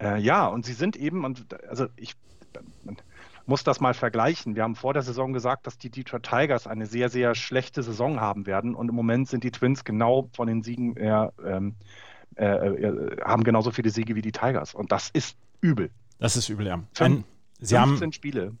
Äh, ja, und sie sind eben, also ich muss das mal vergleichen. Wir haben vor der Saison gesagt, dass die Detroit Tigers eine sehr, sehr schlechte Saison haben werden und im Moment sind die Twins genau von den Siegen her ähm, äh, äh, haben genauso viele Siege wie die Tigers. Und das ist übel. Das ist übel, ja. Ein, sie 15 haben, Spiele.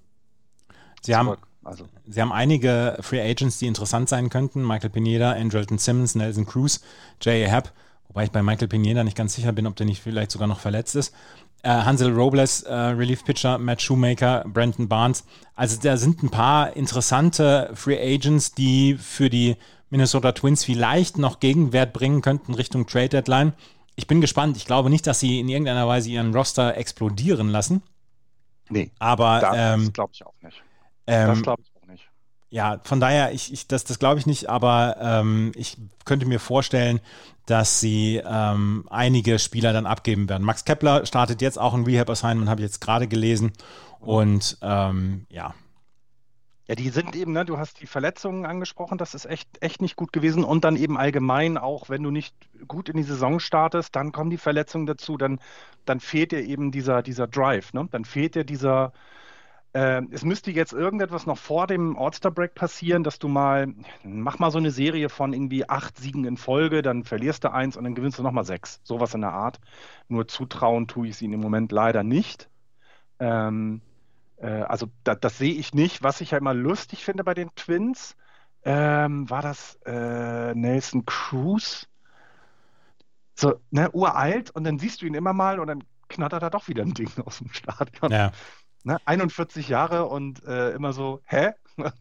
Sie haben, also. sie haben einige Free Agents, die interessant sein könnten. Michael Pineda, Andrelton Simmons, Nelson Cruz, J.A. Happ. Wobei ich bei Michael Pineda nicht ganz sicher bin, ob der nicht vielleicht sogar noch verletzt ist. Äh, Hansel Robles, äh, Relief Pitcher, Matt Shoemaker, Brandon Barnes. Also da sind ein paar interessante Free Agents, die für die Minnesota Twins vielleicht noch Gegenwert bringen könnten Richtung Trade Deadline. Ich bin gespannt. Ich glaube nicht, dass sie in irgendeiner Weise ihren Roster explodieren lassen. Nee. Aber das ähm, glaube ich auch nicht. Ähm, das glaube ich auch nicht. Ja, von daher, ich, ich, das, das glaube ich nicht, aber ähm, ich könnte mir vorstellen, dass sie ähm, einige Spieler dann abgeben werden. Max Kepler startet jetzt auch ein Rehab-Assignment, habe ich jetzt gerade gelesen. Und ähm, ja, ja, die sind eben, ne, du hast die Verletzungen angesprochen, das ist echt, echt nicht gut gewesen. Und dann eben allgemein auch, wenn du nicht gut in die Saison startest, dann kommen die Verletzungen dazu, dann, dann fehlt dir eben dieser, dieser Drive, ne? Dann fehlt dir dieser, äh, es müsste jetzt irgendetwas noch vor dem All-Star-Break passieren, dass du mal, mach mal so eine Serie von irgendwie acht Siegen in Folge, dann verlierst du eins und dann gewinnst du nochmal sechs. Sowas in der Art. Nur zutrauen tue ich es ihnen im Moment leider nicht. Ähm, äh, also da, das sehe ich nicht. Was ich ja immer lustig finde bei den Twins, ähm, war das äh, Nelson Cruz. So, ne, uralt und dann siehst du ihn immer mal und dann knattert er doch wieder ein Ding aus dem Stadion. Ja. Ne, 41 Jahre und äh, immer so, hä?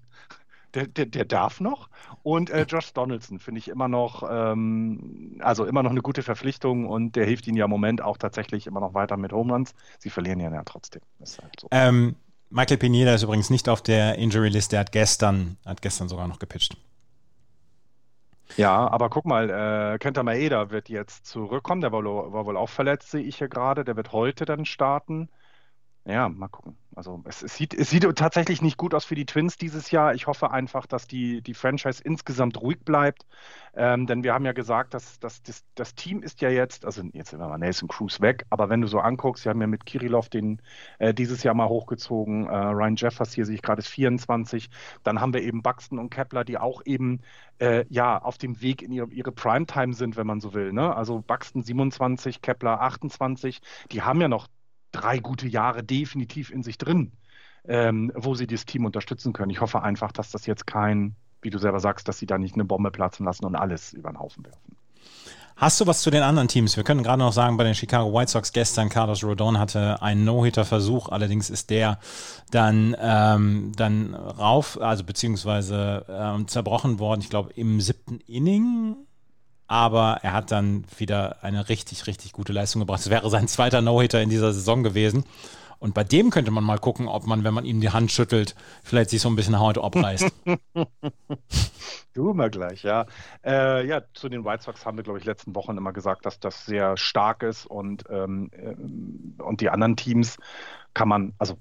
Der, der, der, darf noch. Und äh, Josh Donaldson finde ich immer noch, ähm, also immer noch eine gute Verpflichtung und der hilft ihnen ja im Moment auch tatsächlich immer noch weiter mit Homeruns. Sie verlieren ja, ja trotzdem. Halt so. ähm, Michael Pineda ist übrigens nicht auf der Injury List. Der hat gestern, hat gestern sogar noch gepitcht. Ja, aber guck mal, äh, Kenta Maeda wird jetzt zurückkommen. Der war, war wohl auch verletzt, sehe ich hier gerade. Der wird heute dann starten. Ja, mal gucken. Also es, es, sieht, es sieht tatsächlich nicht gut aus für die Twins dieses Jahr. Ich hoffe einfach, dass die, die Franchise insgesamt ruhig bleibt. Ähm, denn wir haben ja gesagt, dass, dass das, das, Team ist ja jetzt, also jetzt sind wir mal Nelson Cruz weg, aber wenn du so anguckst, sie haben ja mit Kirilov den äh, dieses Jahr mal hochgezogen. Äh, Ryan Jeffers hier sehe ich gerade ist 24. Dann haben wir eben Buxton und Kepler, die auch eben äh, ja auf dem Weg in ihre, ihre Primetime sind, wenn man so will. Ne? Also Buxton 27, Kepler 28. Die haben ja noch drei gute Jahre definitiv in sich drin. ähm, wo sie das Team unterstützen können. Ich hoffe einfach, dass das jetzt kein, wie du selber sagst, dass sie da nicht eine Bombe platzen lassen und alles über den Haufen werfen. Hast du was zu den anderen Teams? Wir können gerade noch sagen, bei den Chicago White Sox gestern, Carlos Rodon hatte einen No-Hitter-Versuch, allerdings ist der dann, ähm, dann rauf, also beziehungsweise ähm, zerbrochen worden, ich glaube im siebten Inning. Aber er hat dann wieder eine richtig, richtig gute Leistung gebracht. Es wäre sein zweiter No-Hitter in dieser Saison gewesen. Und bei dem könnte man mal gucken, ob man, wenn man ihm die Hand schüttelt, vielleicht sich so ein bisschen Haut abreißt. du mal gleich, ja. Äh, ja, zu den White Sox haben wir, glaube ich, letzten Wochen immer gesagt, dass das sehr stark ist und, ähm, äh, und die anderen Teams kann man, also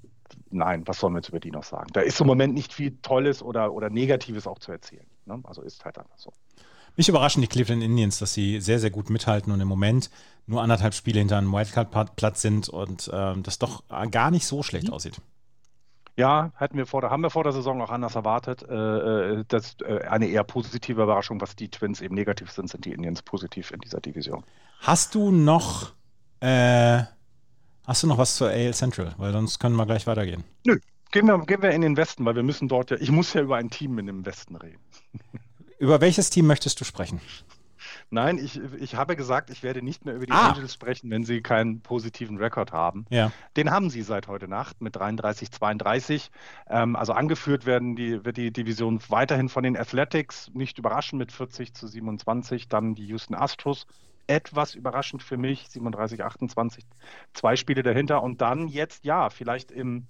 nein, was sollen wir jetzt über die noch sagen? Da ist im Moment nicht viel Tolles oder, oder Negatives auch zu erzählen. Ne? Also ist halt einfach so. Mich überraschen die Cleveland Indians, dass sie sehr, sehr gut mithalten und im Moment nur anderthalb Spiele hinter einem Wildcard-Platz sind und ähm, das doch gar nicht so schlecht mhm. aussieht. Ja, hätten wir vor der, haben wir vor der Saison auch anders erwartet. Äh, äh das äh, eine eher positive Überraschung, was die Twins eben negativ sind, sind die Indians positiv in dieser Division. Hast du noch äh, hast du noch was zur AL Central? Weil sonst können wir gleich weitergehen. Nö, gehen wir, gehen wir in den Westen, weil wir müssen dort ja, ich muss ja über ein Team in dem Westen reden. Über welches Team möchtest du sprechen? Nein, ich, ich habe gesagt, ich werde nicht mehr über die ah. Angels sprechen, wenn sie keinen positiven Rekord haben. Ja. Den haben sie seit heute Nacht mit 33, 32. Ähm, also angeführt werden die, wird die Division weiterhin von den Athletics, nicht überraschend mit 40 zu 27. Dann die Houston Astros, etwas überraschend für mich, 37, 28, zwei Spiele dahinter. Und dann jetzt, ja, vielleicht im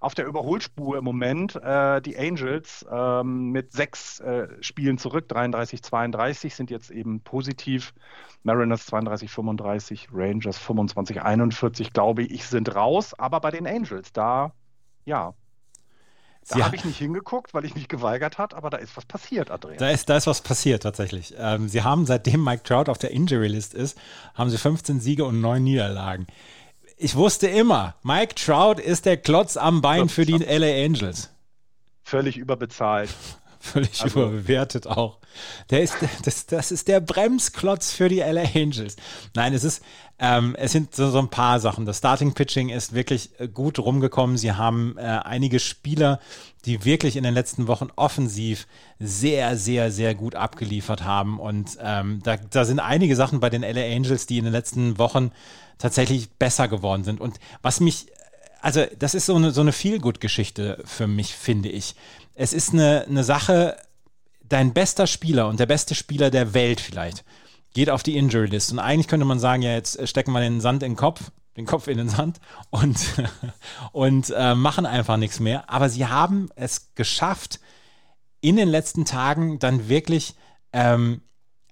auf der Überholspur im Moment. Äh, die Angels ähm, mit sechs äh, Spielen zurück, 33, 32 sind jetzt eben positiv. Mariners 32, 35, Rangers 25, 41, glaube ich, sind raus. Aber bei den Angels, da, ja, da habe ich nicht hingeguckt, weil ich mich geweigert hat, aber da ist was passiert, Adrian. Da ist, da ist was passiert, tatsächlich. Ähm, sie haben, seitdem Mike Trout auf der Injury List ist, haben sie 15 Siege und 9 Niederlagen ich wusste immer, Mike Trout ist der Klotz am Bein für die LA Angels. Völlig überbezahlt. Völlig also. überbewertet auch. Der ist, das, das ist der Bremsklotz für die LA Angels. Nein, es ist, ähm, es sind so, so, ein paar Sachen. Das Starting Pitching ist wirklich äh, gut rumgekommen. Sie haben äh, einige Spieler, die wirklich in den letzten Wochen offensiv sehr, sehr, sehr gut abgeliefert haben. Und ähm, da, da sind einige Sachen bei den LA Angels, die in den letzten Wochen tatsächlich besser geworden sind. Und was mich, also das ist so eine, so eine Feel-Good-Geschichte für mich, finde ich. Es ist eine, eine Sache, dein bester Spieler und der beste Spieler der Welt vielleicht geht auf die Injury List. Und eigentlich könnte man sagen, ja, jetzt stecken wir den Sand in den Kopf, den Kopf in den Sand und, und äh, machen einfach nichts mehr. Aber sie haben es geschafft, in den letzten Tagen dann wirklich ähm,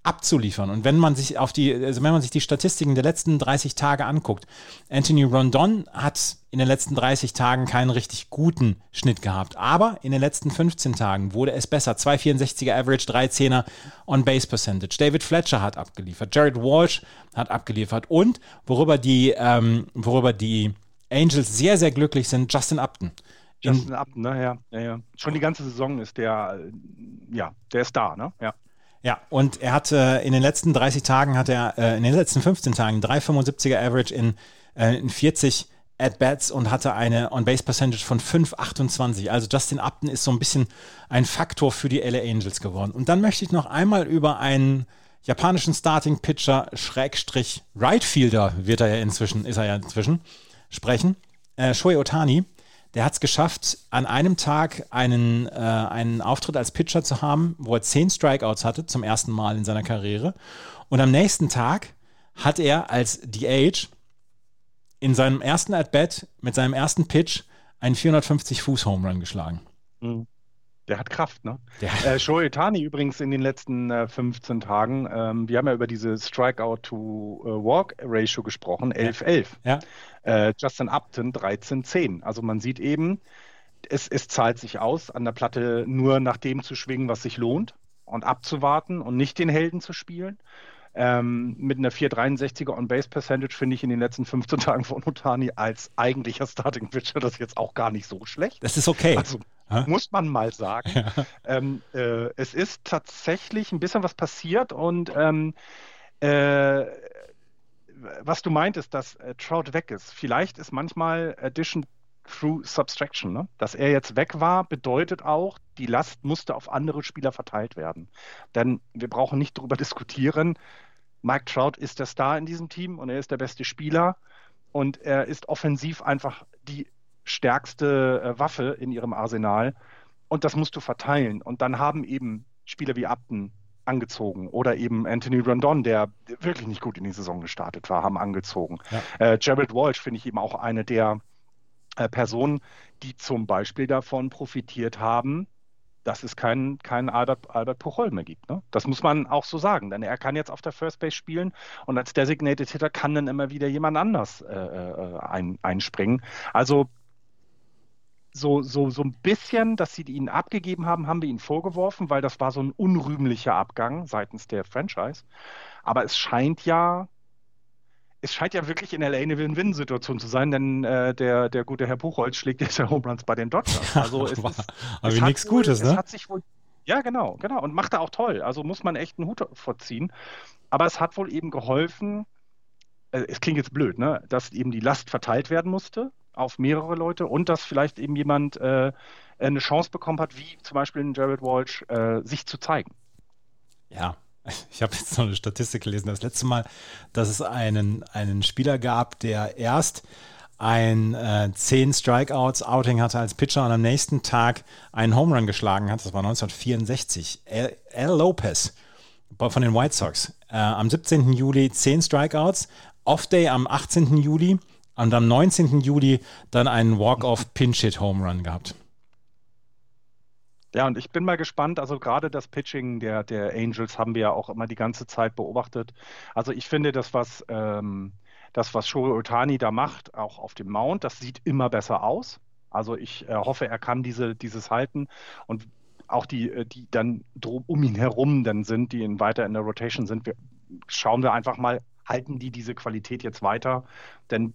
abzuliefern. Und wenn man sich auf die, also wenn man sich die Statistiken der letzten 30 Tage anguckt, Anthony Rondon hat in den letzten 30 Tagen keinen richtig guten Schnitt gehabt. Aber in den letzten 15 Tagen wurde es besser. 2,64er Average, 3,10er On-Base Percentage. David Fletcher hat abgeliefert. Jared Walsh hat abgeliefert. Und worüber die, ähm, worüber die Angels sehr, sehr glücklich sind, Justin Upton. Justin Upton, ne? Ja, ja, ja. Schon die ganze Saison ist der, ja, der ist da, ne? Ja. Ja, und er hat äh, in den letzten 30 Tagen hat er, äh, in den letzten 15 Tagen 3,75er Average in, äh, in 40 At-Bats und hatte eine On-Base-Percentage von 5,28. Also Justin Upton ist so ein bisschen ein Faktor für die LA Angels geworden. Und dann möchte ich noch einmal über einen japanischen Starting-Pitcher, Schrägstrich Right Fielder, wird er ja inzwischen, ist er ja inzwischen, sprechen. Äh, Shohei Otani, der hat es geschafft, an einem Tag einen, äh, einen Auftritt als Pitcher zu haben, wo er zehn Strikeouts hatte, zum ersten Mal in seiner Karriere. Und am nächsten Tag hat er als DH in seinem ersten At-Bat mit seinem ersten Pitch einen 450-Fuß-Home-Run geschlagen. Mhm. Der hat Kraft, ne? Ja. Äh, Shohei Tani übrigens in den letzten äh, 15 Tagen, ähm, wir haben ja über diese Strikeout-to-Walk-Ratio gesprochen, 11-11. Ja. Äh, Justin Upton 13-10. Also man sieht eben, es, es zahlt sich aus, an der Platte nur nach dem zu schwingen, was sich lohnt und abzuwarten und nicht den Helden zu spielen. Ähm, mit einer 463er On-Base-Percentage finde ich in den letzten 15 Tagen von Otani als eigentlicher Starting-Pitcher das jetzt auch gar nicht so schlecht. Das ist okay. Also, muss man mal sagen. Ja. Ähm, äh, es ist tatsächlich ein bisschen was passiert und ähm, äh, was du meintest, dass äh, Trout weg ist. Vielleicht ist manchmal Addition through Subtraction. Ne? Dass er jetzt weg war, bedeutet auch, die Last musste auf andere Spieler verteilt werden. Denn wir brauchen nicht darüber diskutieren. Mike Trout ist der Star in diesem Team und er ist der beste Spieler und er ist offensiv einfach die stärkste äh, Waffe in ihrem Arsenal und das musst du verteilen. Und dann haben eben Spieler wie Upton angezogen oder eben Anthony Rondon, der wirklich nicht gut in die Saison gestartet war, haben angezogen. Ja. Äh, Jared Walsh finde ich eben auch eine der äh, Personen, die zum Beispiel davon profitiert haben, dass es keinen kein Albert, Albert Puchol mehr gibt. Ne? Das muss man auch so sagen, denn er kann jetzt auf der First Base spielen und als Designated Hitter kann dann immer wieder jemand anders äh, äh ein, einspringen. Also so, so, so ein bisschen, dass sie ihn abgegeben haben, haben wir ihn vorgeworfen, weil das war so ein unrühmlicher Abgang seitens der Franchise. Aber es scheint ja, es scheint ja wirklich in LA eine Win-Win-Situation zu sein, denn äh, der, der gute Herr Buchholz schlägt jetzt ja Home Runs bei den Dodgers. Also es ist, aber nichts Gutes, ne? Es hat sich wohl, ja, genau, genau. Und macht er auch toll. Also muss man echt einen Hut vorziehen. Aber es hat wohl eben geholfen, äh, es klingt jetzt blöd, ne, dass eben die Last verteilt werden musste auf mehrere Leute und dass vielleicht eben jemand äh, eine Chance bekommen hat, wie zum Beispiel in Jared Walsh, äh, sich zu zeigen. Ja, ich habe jetzt noch eine Statistik gelesen. Das letzte Mal, dass es einen, einen Spieler gab, der erst ein äh, 10 Strikeouts Outing hatte als Pitcher und am nächsten Tag einen Home Run geschlagen hat. Das war 1964. L. L. Lopez von den White Sox. Äh, am 17. Juli 10 Strikeouts. Off Day am 18. Juli und am 19. Juli dann einen Walk-off-Pinch-Hit-Home-Run gehabt. Ja, und ich bin mal gespannt. Also gerade das Pitching der, der Angels haben wir ja auch immer die ganze Zeit beobachtet. Also ich finde, das, was, ähm, das, was Shohei Otani da macht, auch auf dem Mount, das sieht immer besser aus. Also ich äh, hoffe, er kann diese, dieses halten. Und auch die, äh, die dann um ihn herum dann sind, die in, weiter in der Rotation sind, wir, schauen wir einfach mal, halten die diese Qualität jetzt weiter? Denn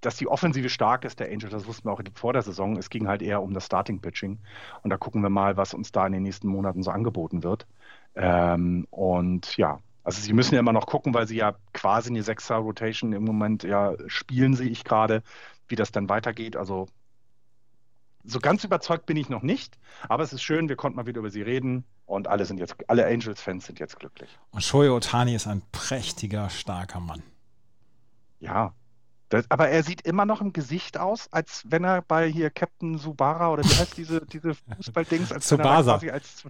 dass die Offensive stark ist, der Angels, das wussten wir auch vor der Saison. Es ging halt eher um das Starting-Pitching. Und da gucken wir mal, was uns da in den nächsten Monaten so angeboten wird. Ähm, und ja, also sie müssen ja immer noch gucken, weil sie ja quasi eine Sechser-Rotation im Moment ja spielen, sehe ich gerade, wie das dann weitergeht. Also so ganz überzeugt bin ich noch nicht, aber es ist schön, wir konnten mal wieder über sie reden und alle sind jetzt, alle Angels-Fans sind jetzt glücklich. Und Shohei Otani ist ein prächtiger, starker Mann. Ja, das, aber er sieht immer noch im Gesicht aus, als wenn er bei hier Captain Subara oder wie heißt diese, diese Fußballdings, als Tsubasa. wenn er quasi als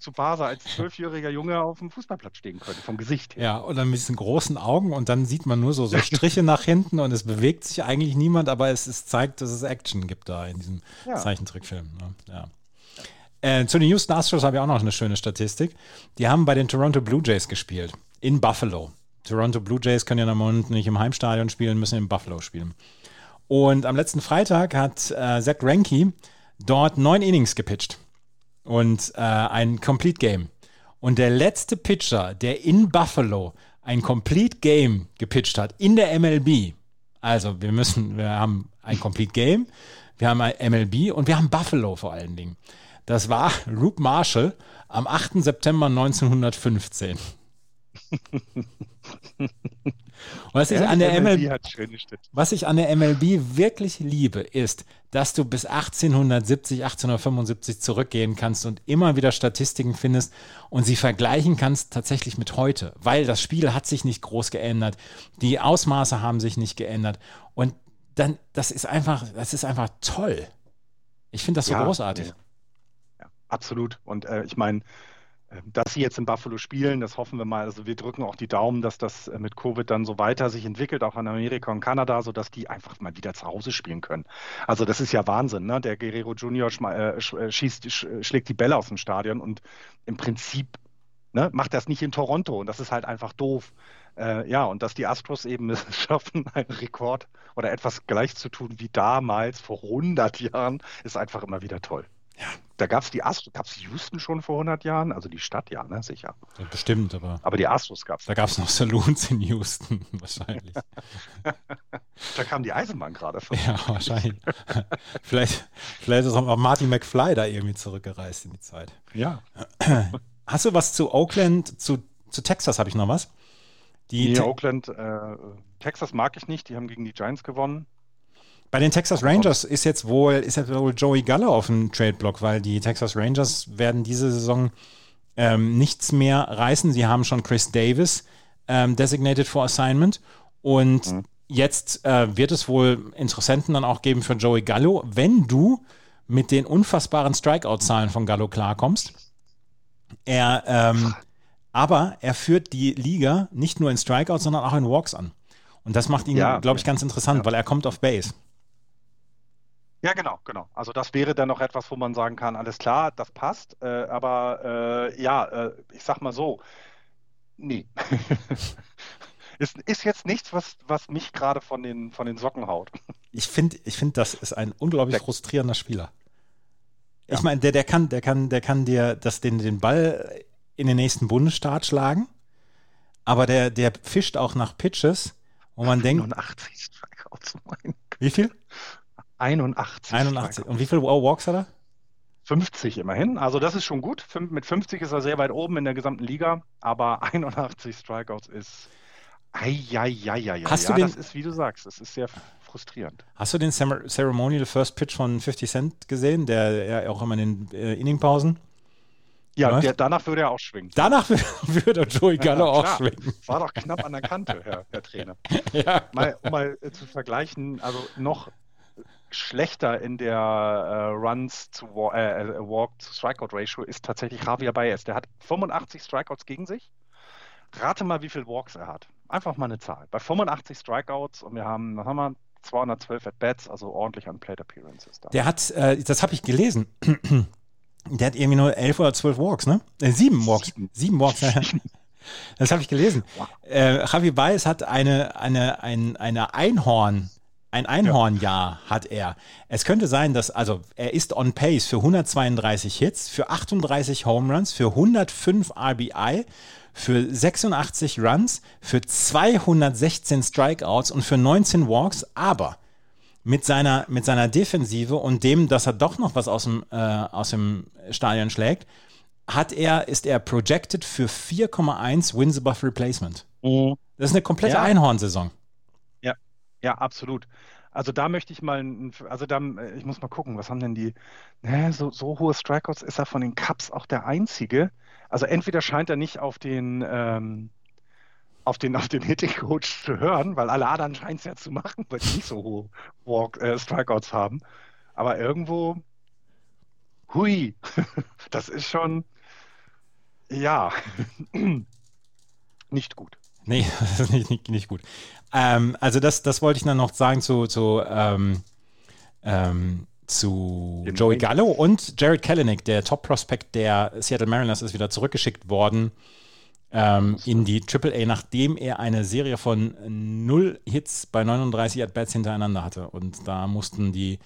Tsubasa, als zwölfjähriger Junge auf dem Fußballplatz stehen könnte, vom Gesicht her. Ja, und dann mit diesen großen Augen und dann sieht man nur so, so Striche nach hinten und es bewegt sich eigentlich niemand, aber es, es zeigt, dass es Action gibt da in diesem ja. Zeichentrickfilm. Ne? Ja. Äh, zu den Houston Astros habe ich auch noch eine schöne Statistik. Die haben bei den Toronto Blue Jays gespielt, in Buffalo. Toronto Blue Jays können ja im Moment nicht im Heimstadion spielen, müssen in Buffalo spielen. Und am letzten Freitag hat äh, Zach Greinke dort neun Innings gepitcht und äh, ein Complete Game. Und der letzte Pitcher, der in Buffalo ein Complete Game gepitcht hat, in der MLB, also wir müssen, wir haben ein Complete Game, wir haben ein MLB und wir haben Buffalo vor allen Dingen. Das war Roop Marshall am 8. September 1915. Was ich, an der MLB, was ich an der MLB wirklich liebe, ist, dass du bis 1870, 1875 zurückgehen kannst und immer wieder Statistiken findest und sie vergleichen kannst tatsächlich mit heute, weil das Spiel hat sich nicht groß geändert, die Ausmaße haben sich nicht geändert und dann, das ist einfach, das ist einfach toll. Ich finde das so ja, großartig. Ja. Absolut. Und äh, ich meine, dass sie jetzt in Buffalo spielen, das hoffen wir mal. Also wir drücken auch die Daumen, dass das äh, mit Covid dann so weiter sich entwickelt, auch in Amerika und Kanada, sodass die einfach mal wieder zu Hause spielen können. Also das ist ja Wahnsinn, ne? Der Guerrero Junior äh, äh, schießt, schlägt die Bälle aus dem Stadion und im Prinzip ne, macht das nicht in Toronto und das ist halt einfach doof. Äh, ja, und dass die Astros eben es schaffen, einen Rekord oder etwas gleich zu tun wie damals vor 100 Jahren, ist einfach immer wieder toll. Ja, da gab es die Astros, gab es Houston schon vor 100 Jahren? Also die Stadt, ja, ne, sicher. Ja, bestimmt, aber. Aber die Astros gab es. Da gab es noch Saloons in Houston, wahrscheinlich. da kam die Eisenbahn gerade von. Ja, wahrscheinlich. vielleicht, vielleicht ist auch Marty McFly da irgendwie zurückgereist in die Zeit. Ja. Hast du was zu Oakland, zu, zu Texas habe ich noch was? Die nee, Oakland, äh, Texas mag ich nicht, die haben gegen die Giants gewonnen. Bei den Texas Rangers ist jetzt wohl, ist jetzt wohl Joey Gallo auf dem Trade-Block, weil die Texas Rangers werden diese Saison ähm, nichts mehr reißen. Sie haben schon Chris Davis ähm, designated for assignment und mhm. jetzt äh, wird es wohl Interessenten dann auch geben für Joey Gallo, wenn du mit den unfassbaren Strikeout-Zahlen von Gallo klarkommst. Er, ähm, aber er führt die Liga nicht nur in Strikeouts, sondern auch in Walks an. Und das macht ihn, ja, glaube ich, ganz interessant, ja. weil er kommt auf Base. Ja, genau, genau. Also das wäre dann noch etwas, wo man sagen kann, alles klar, das passt. Äh, aber äh, ja, äh, ich sag mal so, nee. ist, ist jetzt nichts, was, was mich gerade von den, von den Socken haut. Ich finde, ich find, das ist ein unglaublich der, frustrierender Spieler. Ja. Ich meine, der, der, kann, der, kann, der kann dir das, den, den Ball in den nächsten Bundesstaat schlagen, aber der, der fischt auch nach Pitches, wo man 81 denkt. Strikeouts, mein Wie viel? 81. 81. Und wie viele Walks hat er? 50 immerhin. Also das ist schon gut. Mit 50 ist er sehr weit oben in der gesamten Liga, aber 81 Strikeouts ist. Eieieiei. Hast ja, du den, das ist, wie du sagst, das ist sehr frustrierend. Hast du den Ceremonial First Pitch von 50 Cent gesehen, der ja auch immer in den äh, Inningpausen? Ja, der, danach würde er auch schwingen. Danach würde Joey Gallo ja, auch schwingen. War doch knapp an der Kante, Herr, Herr Trainer. ja. Mal, um mal äh, zu vergleichen, also noch schlechter in der äh, Runs zu äh, äh, Walk zu Strikeout Ratio ist tatsächlich Javier Baez. Der hat 85 Strikeouts gegen sich. Rate mal, wie viele Walks er hat. Einfach mal eine Zahl. Bei 85 Strikeouts und wir haben, was haben wir? 212 At-Bats, also ordentlich an Plate Appearances da. Der hat, äh, das habe ich gelesen. Der hat irgendwie nur 11 oder 12 Walks, ne? Äh, sieben Walks. Sieben, sieben Walks. das habe ich gelesen. Wow. Äh, Javi Baez hat eine, eine, ein, eine Einhorn- ein Einhornjahr ja. hat er. Es könnte sein, dass, also er ist on pace für 132 Hits, für 38 Home Runs, für 105 RBI, für 86 Runs, für 216 Strikeouts und für 19 Walks, aber mit seiner, mit seiner Defensive und dem, dass er doch noch was aus dem, äh, aus dem Stadion schlägt, hat er, ist er projected für 4,1 Wins above Replacement. Mhm. Das ist eine komplette ja. Einhornsaison. Ja, absolut. Also da möchte ich mal, also da, äh, ich muss mal gucken, was haben denn die, ne, so, so hohe Strikeouts ist er von den Cups auch der einzige. Also entweder scheint er nicht auf den, ähm, auf den, auf den Hitting Coach zu hören, weil alle anderen scheinen es ja zu machen, weil die nicht so hohe Walk, äh, Strikeouts haben. Aber irgendwo, hui, das ist schon, ja, nicht gut. Nee, das ist nicht, nicht, nicht gut. Ähm, also das, das wollte ich dann noch sagen zu, zu, ähm, ähm, zu Joey Gallo und Jared Kellenick, der Top-Prospect der Seattle Mariners, ist wieder zurückgeschickt worden ähm, in die AAA, nachdem er eine Serie von null Hits bei 39 At-Bats hintereinander hatte. Und da mussten die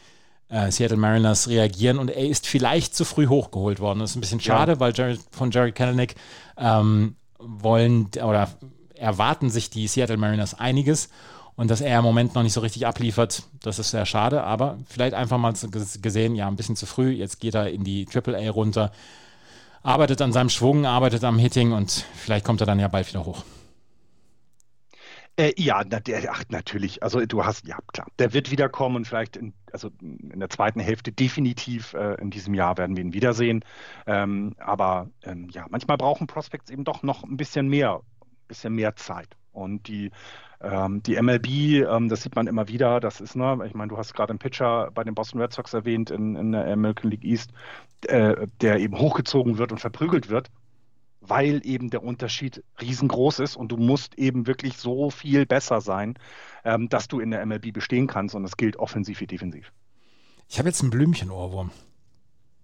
äh, Seattle Mariners reagieren und er ist vielleicht zu früh hochgeholt worden. Das ist ein bisschen schade, ja. weil Jared, von Jared Kellenick ähm, wollen oder erwarten sich die Seattle Mariners einiges. Und dass er im Moment noch nicht so richtig abliefert, das ist sehr schade. Aber vielleicht einfach mal gesehen, ja, ein bisschen zu früh. Jetzt geht er in die AAA runter, arbeitet an seinem Schwung, arbeitet am Hitting und vielleicht kommt er dann ja bald wieder hoch. Äh, ja, na, der, ach, natürlich. Also du hast, ja klar, der wird wiederkommen und vielleicht in, also in der zweiten Hälfte definitiv äh, in diesem Jahr werden wir ihn wiedersehen. Ähm, aber ähm, ja, manchmal brauchen Prospects eben doch noch ein bisschen mehr bisschen mehr Zeit. Und die, ähm, die MLB, ähm, das sieht man immer wieder, das ist, ne, ich meine, du hast gerade einen Pitcher bei den Boston Red Sox erwähnt in, in der American League East, äh, der eben hochgezogen wird und verprügelt wird, weil eben der Unterschied riesengroß ist und du musst eben wirklich so viel besser sein, ähm, dass du in der MLB bestehen kannst und das gilt offensiv wie defensiv. Ich habe jetzt einen Blümchen-Ohrwurm.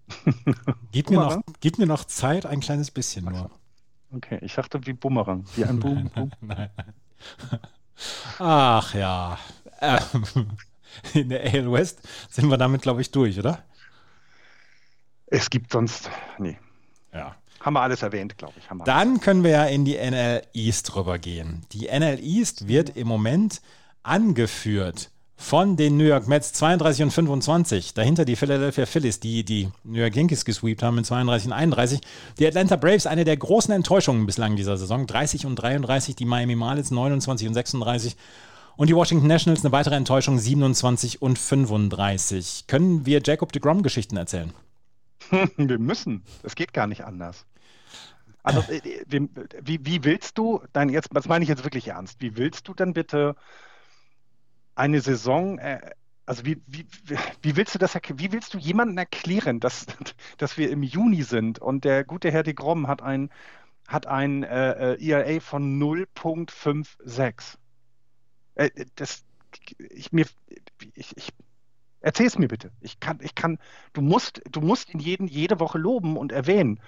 gib, mir noch, gib mir noch Zeit, ein kleines bisschen nur. Okay, ich dachte wie Bumerang, wie ein Boom. Boom. Nein, nein. Ach ja. Ähm, in der AL West sind wir damit, glaube ich, durch, oder? Es gibt sonst. Nee. Ja. Haben wir alles erwähnt, glaube ich. Dann können wir ja in die NL East rübergehen. Die NL East wird im Moment angeführt von den New York Mets 32 und 25. Dahinter die Philadelphia Phillies, die die New York Yankees gesweept haben mit 32 und 31. Die Atlanta Braves, eine der großen Enttäuschungen bislang dieser Saison, 30 und 33. Die Miami Marlins 29 und 36. Und die Washington Nationals eine weitere Enttäuschung, 27 und 35. Können wir Jacob de Grom Geschichten erzählen? wir müssen. Es geht gar nicht anders. Also, äh, wie, wie, willst du, dein jetzt, das meine ich jetzt wirklich ernst, wie willst du denn bitte eine Saison, äh, also wie, wie, wie willst du das, wie willst du jemandem erklären, dass, dass wir im Juni sind und der gute Herr de Grom hat ein, hat ein äh, äh ERA von 0.56? Äh, das, ich mir, ich, ich Erzähl's mir bitte. Ich kann, ich kann, du musst, du musst ihn jeden, jede Woche loben und erwähnen.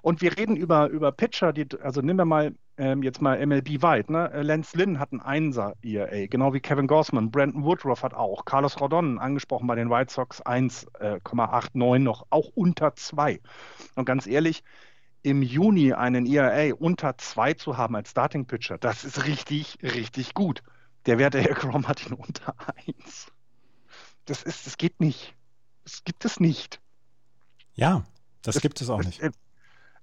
Und wir reden über, über Pitcher, die, also nehmen wir mal ähm, jetzt mal MLB weit. Ne? Äh, Lance Lynn hat einen Einser ERA, genau wie Kevin Gossman. Brandon Woodruff hat auch. Carlos Rodon, angesprochen bei den White Sox, 1,89 noch, auch unter 2. Und ganz ehrlich, im Juni einen ERA unter 2 zu haben als Starting Pitcher, das ist richtig, richtig gut. Der Wert der Grom hat ihn unter 1. Das ist, das geht nicht. Das gibt es nicht. Ja, das, das gibt es auch nicht.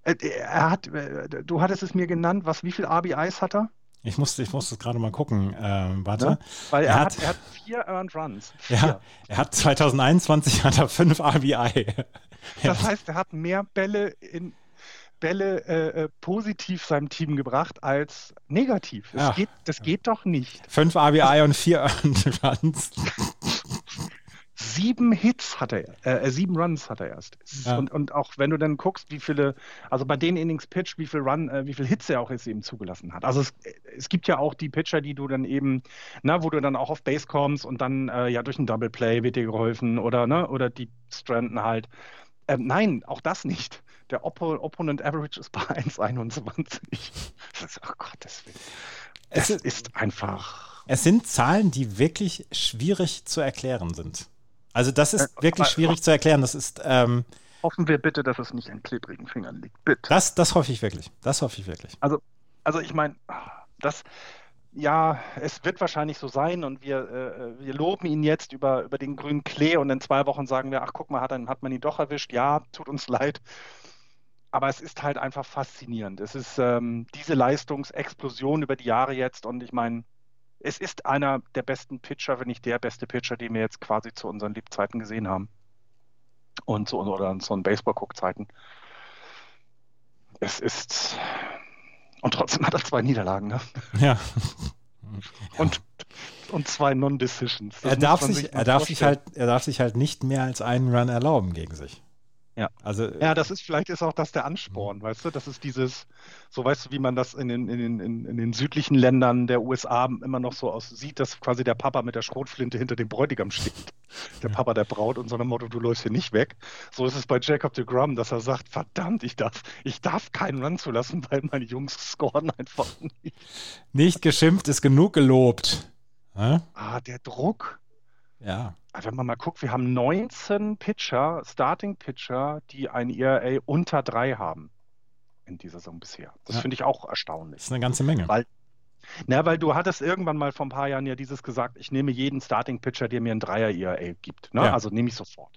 Äh, äh, er hat, äh, du hattest es mir genannt, was, wie viel RBIs hat er? Ich musste, ich musste gerade mal gucken. Ähm, warte. Ja, weil er, er, hat, er hat vier Earned Runs. Vier. Ja, er hat 2021 hat er fünf RBI. Das heißt, er hat mehr Bälle in Bälle äh, positiv seinem Team gebracht als negativ. Das, ja. geht, das geht doch nicht. Fünf RBI und vier Earned Runs sieben Hits hat er, äh, äh, sieben Runs hat er erst. Ja. Und, und auch wenn du dann guckst, wie viele, also bei den Innings Pitch, wie viel Run, äh, wie viel Hits er auch jetzt eben zugelassen hat. Also es, es gibt ja auch die Pitcher, die du dann eben, na, wo du dann auch auf Base kommst und dann äh, ja durch ein Double Play wird dir geholfen oder ne, oder die Stranden halt. Ähm, nein, auch das nicht. Der Oppo Opponent Average ist bei 1,21. oh Gottes Willen. Das es ist einfach. Es sind Zahlen, die wirklich schwierig zu erklären sind. Also das ist äh, wirklich schwierig zu erklären. Das ist ähm, hoffen wir bitte, dass es nicht an klebrigen Fingern liegt. Bitte. Das, das hoffe ich wirklich. Das hoffe ich wirklich. Also, also ich meine, das ja, es wird wahrscheinlich so sein und wir, äh, wir loben ihn jetzt über, über den grünen Klee und in zwei Wochen sagen wir, ach guck mal, hat, hat man ihn doch erwischt. Ja, tut uns leid. Aber es ist halt einfach faszinierend. Es ist ähm, diese Leistungsexplosion über die Jahre jetzt und ich meine, es ist einer der besten Pitcher, wenn nicht der beste Pitcher, den wir jetzt quasi zu unseren Lebzeiten gesehen haben. Und zu oder zu unseren Baseball-Cook-Zeiten. Es ist. Und trotzdem hat er zwei Niederlagen, ne? Ja. Und, und zwei Non-Decisions. Er darf sich, er darf sich halt, er darf sich halt nicht mehr als einen Run erlauben gegen sich. Ja, also, ja, das ist vielleicht ist auch das der Ansporn, mhm. weißt du? Das ist dieses, so weißt du, wie man das in den, in, den, in, den südlichen Ländern der USA immer noch so aus sieht, dass quasi der Papa mit der Schrotflinte hinter dem Bräutigam steht. Der ja. Papa der Braut und so einem Motto, du läufst hier nicht weg. So ist es bei Jacob de Grum, dass er sagt, verdammt, ich darf, ich darf keinen Run zulassen, weil meine Jungs scoren einfach nicht. Nicht geschimpft ist genug gelobt. Hä? Ah, der Druck. Ja. Also wenn man mal guckt, wir haben 19 Pitcher, Starting Pitcher, die ein ERA unter 3 haben in dieser Saison bisher. Das ja. finde ich auch erstaunlich. Das ist eine ganze Menge. Weil, na, weil du hattest irgendwann mal vor ein paar Jahren ja dieses gesagt, ich nehme jeden Starting Pitcher, der mir ein Dreier ERA gibt. Ne? Ja. Also nehme ich sofort.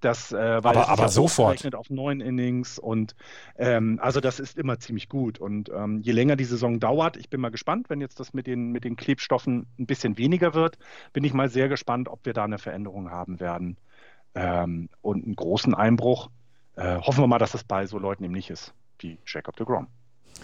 Das, äh, aber, aber sofort. auf neun Innings und ähm, also das ist immer ziemlich gut. Und ähm, je länger die Saison dauert, ich bin mal gespannt, wenn jetzt das mit den, mit den Klebstoffen ein bisschen weniger wird, bin ich mal sehr gespannt, ob wir da eine Veränderung haben werden ähm, und einen großen Einbruch. Äh, hoffen wir mal, dass das bei so Leuten eben nicht ist, wie Jacob de Grom.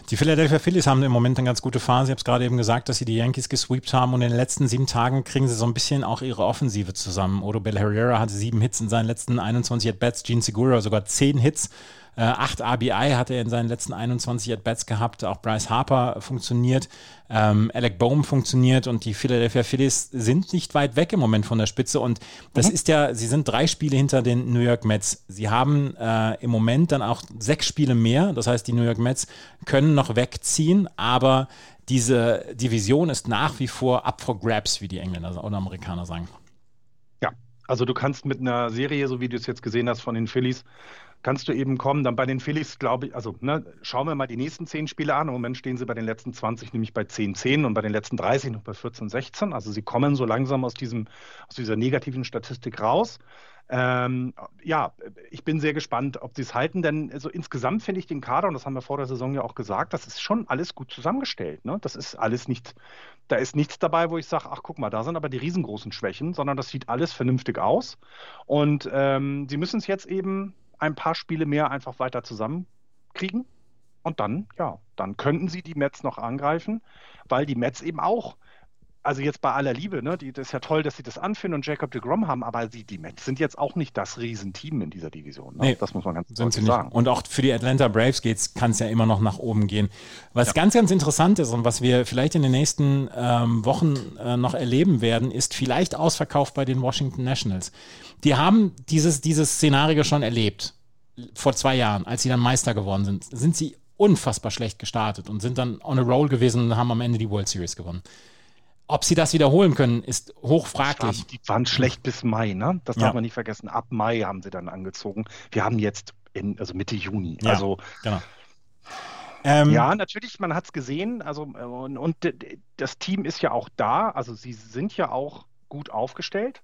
Die Philadelphia Phillies haben im Moment eine ganz gute Phase. Ich habe es gerade eben gesagt, dass sie die Yankees gesweept haben und in den letzten sieben Tagen kriegen sie so ein bisschen auch ihre Offensive zusammen. Odo Bell Herrera hatte sieben Hits in seinen letzten 21 At-Bats, Gene Segura sogar zehn Hits. Äh, acht RBI hat er in seinen letzten 21 At-Bats gehabt. Auch Bryce Harper funktioniert. Ähm, Alec Bohm funktioniert und die Philadelphia Phillies sind nicht weit weg im Moment von der Spitze. Und das mhm. ist ja, sie sind drei Spiele hinter den New York Mets. Sie haben äh, im Moment dann auch sechs Spiele mehr. Das heißt, die New York Mets können noch wegziehen, aber diese Division ist nach wie vor up for grabs, wie die Engländer oder Amerikaner sagen. Ja, also du kannst mit einer Serie, so wie du es jetzt gesehen hast von den Phillies, kannst du eben kommen. Dann bei den Phillies, glaube ich, also ne, schauen wir mal die nächsten zehn Spiele an. Im Moment stehen sie bei den letzten 20 nämlich bei 10, 10 und bei den letzten 30 noch bei 14, 16. Also sie kommen so langsam aus, diesem, aus dieser negativen Statistik raus. Ähm, ja, ich bin sehr gespannt, ob sie es halten, denn also insgesamt finde ich den Kader, und das haben wir vor der Saison ja auch gesagt, das ist schon alles gut zusammengestellt. Ne? Das ist alles nicht, da ist nichts dabei, wo ich sage, ach guck mal, da sind aber die riesengroßen Schwächen, sondern das sieht alles vernünftig aus. Und ähm, sie müssen es jetzt eben ein paar Spiele mehr einfach weiter zusammenkriegen. Und dann, ja, dann könnten sie die Mets noch angreifen, weil die Mets eben auch also jetzt bei aller Liebe, ne, die, das ist ja toll, dass sie das anführen und Jacob de Grom haben, aber sie, die Mets sind jetzt auch nicht das Riesenteam in dieser Division. Ne? Nee, das muss man ganz deutlich sagen. Und auch für die Atlanta Braves kann es ja immer noch nach oben gehen. Was ja. ganz, ganz interessant ist und was wir vielleicht in den nächsten ähm, Wochen äh, noch erleben werden, ist vielleicht Ausverkauf bei den Washington Nationals. Die haben dieses, dieses Szenario schon erlebt. Vor zwei Jahren, als sie dann Meister geworden sind, sind sie unfassbar schlecht gestartet und sind dann on a roll gewesen und haben am Ende die World Series gewonnen. Ob sie das wiederholen können, ist hochfraglich. Die waren schlecht bis Mai, ne? Das ja. darf man nicht vergessen. Ab Mai haben sie dann angezogen. Wir haben jetzt in, also Mitte Juni. Ja, also genau. Ähm, ja, natürlich, man hat es gesehen. Also, und, und das Team ist ja auch da. Also sie sind ja auch gut aufgestellt.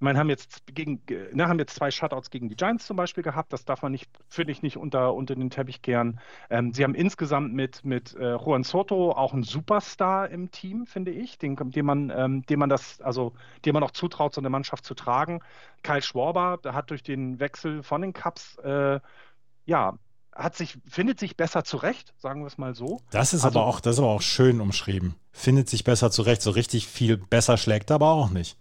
Meine, haben jetzt gegen, ne, haben jetzt zwei Shutouts gegen die Giants zum Beispiel gehabt. Das darf man nicht, finde ich, nicht unter, unter den Teppich kehren. Ähm, sie haben insgesamt mit, mit äh, Juan Soto auch einen Superstar im Team, finde ich, den, dem man, ähm, dem man das, also dem man auch zutraut, so eine Mannschaft zu tragen. Kyle Schwarber, der hat durch den Wechsel von den Cups, äh, ja, hat sich, findet sich besser zurecht, sagen wir es mal so. Das ist also, aber auch, das ist aber auch schön umschrieben. Findet sich besser zurecht, so richtig viel besser schlägt er aber auch nicht.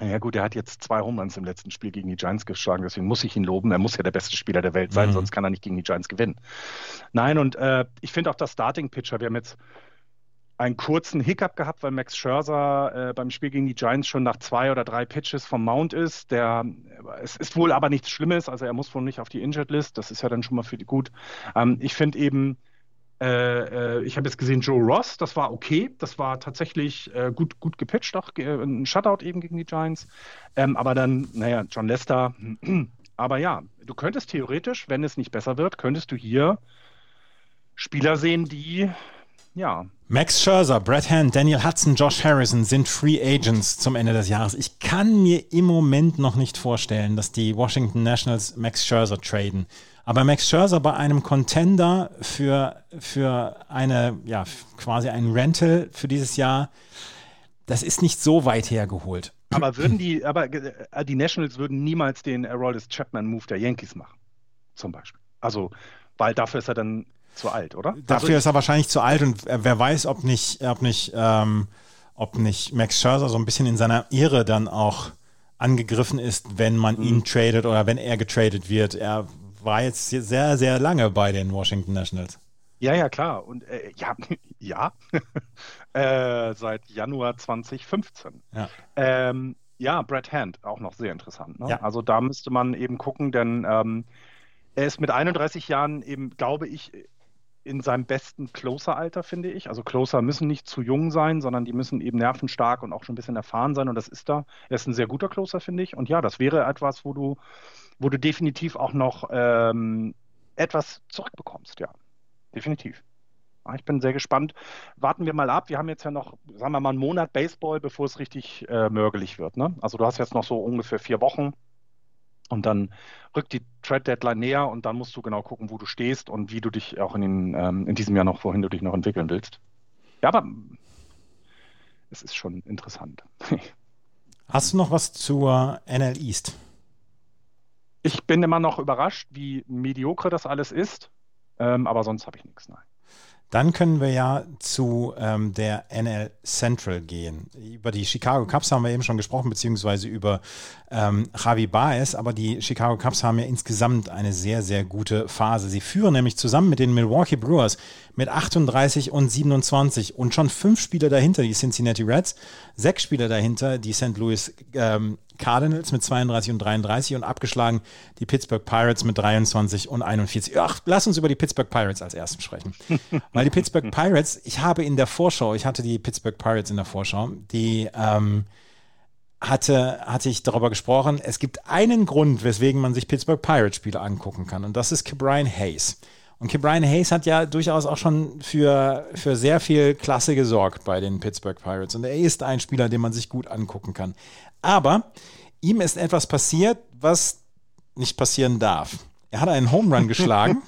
Ja gut, er hat jetzt zwei Homeruns im letzten Spiel gegen die Giants geschlagen, deswegen muss ich ihn loben. Er muss ja der beste Spieler der Welt sein, mhm. sonst kann er nicht gegen die Giants gewinnen. Nein, und äh, ich finde auch das Starting-Pitcher, wir haben jetzt einen kurzen Hiccup gehabt, weil Max Scherzer äh, beim Spiel gegen die Giants schon nach zwei oder drei Pitches vom Mount ist. Der, es ist wohl aber nichts Schlimmes, also er muss wohl nicht auf die Injured List, das ist ja dann schon mal für die gut. Ähm, ich finde eben, äh, äh, ich habe jetzt gesehen Joe Ross, das war okay, das war tatsächlich äh, gut, gut gepitcht, auch äh, ein Shutout eben gegen die Giants. Ähm, aber dann, naja, John Lester. aber ja, du könntest theoretisch, wenn es nicht besser wird, könntest du hier Spieler sehen, die ja. Max Scherzer, Brett Hand, Daniel Hudson, Josh Harrison sind Free Agents zum Ende des Jahres. Ich kann mir im Moment noch nicht vorstellen, dass die Washington Nationals Max Scherzer traden. Aber Max Scherzer bei einem Contender für, für eine, ja, quasi ein Rental für dieses Jahr, das ist nicht so weit hergeholt. Aber würden die, aber äh, die Nationals würden niemals den Aroldis Chapman Move der Yankees machen. Zum Beispiel. Also, weil dafür ist er dann zu alt, oder? Dafür also, ist er wahrscheinlich zu alt und wer weiß, ob nicht, ob nicht, ähm, ob nicht Max Scherzer so ein bisschen in seiner Ehre dann auch angegriffen ist, wenn man ihn mhm. tradet oder wenn er getradet wird. Er war jetzt sehr, sehr lange bei den Washington Nationals. Ja, ja, klar. Und äh, ja, ja. äh, seit Januar 2015. Ja. Ähm, ja, Brad Hand, auch noch sehr interessant. Ne? Ja. Also da müsste man eben gucken, denn ähm, er ist mit 31 Jahren eben, glaube ich, in seinem besten Closer-Alter, finde ich. Also Closer müssen nicht zu jung sein, sondern die müssen eben nervenstark und auch schon ein bisschen erfahren sein. Und das ist da. Er ist ein sehr guter Closer, finde ich. Und ja, das wäre etwas, wo du wo du definitiv auch noch ähm, etwas zurückbekommst, ja. Definitiv. Ich bin sehr gespannt. Warten wir mal ab. Wir haben jetzt ja noch, sagen wir mal, einen Monat Baseball, bevor es richtig äh, mörgelig wird. Ne? Also du hast jetzt noch so ungefähr vier Wochen und dann rückt die Trade Deadline näher und dann musst du genau gucken, wo du stehst und wie du dich auch in, den, ähm, in diesem Jahr noch, wohin du dich noch entwickeln willst. Ja, aber es ist schon interessant. Hast du noch was zur NL East? Ich bin immer noch überrascht, wie mediocre das alles ist, ähm, aber sonst habe ich nichts, nein. Dann können wir ja zu ähm, der NL Central gehen. Über die Chicago Cubs haben wir eben schon gesprochen, beziehungsweise über ähm, Javi Baez, aber die Chicago Cubs haben ja insgesamt eine sehr, sehr gute Phase. Sie führen nämlich zusammen mit den Milwaukee Brewers mit 38 und 27 und schon fünf Spieler dahinter, die Cincinnati Reds, sechs Spieler dahinter, die St. Louis ähm, Cardinals mit 32 und 33 und abgeschlagen die Pittsburgh Pirates mit 23 und 41. Ach, lass uns über die Pittsburgh Pirates als erstes sprechen. Weil die Pittsburgh Pirates, ich habe in der Vorschau, ich hatte die Pittsburgh Pirates in der Vorschau, die ähm, hatte, hatte ich darüber gesprochen, es gibt einen Grund, weswegen man sich Pittsburgh Pirates Spiele angucken kann und das ist Brian Hayes. Und Brian Hayes hat ja durchaus auch schon für, für sehr viel Klasse gesorgt bei den Pittsburgh Pirates. Und er ist ein Spieler, den man sich gut angucken kann. Aber ihm ist etwas passiert, was nicht passieren darf. Er hat einen Home Run geschlagen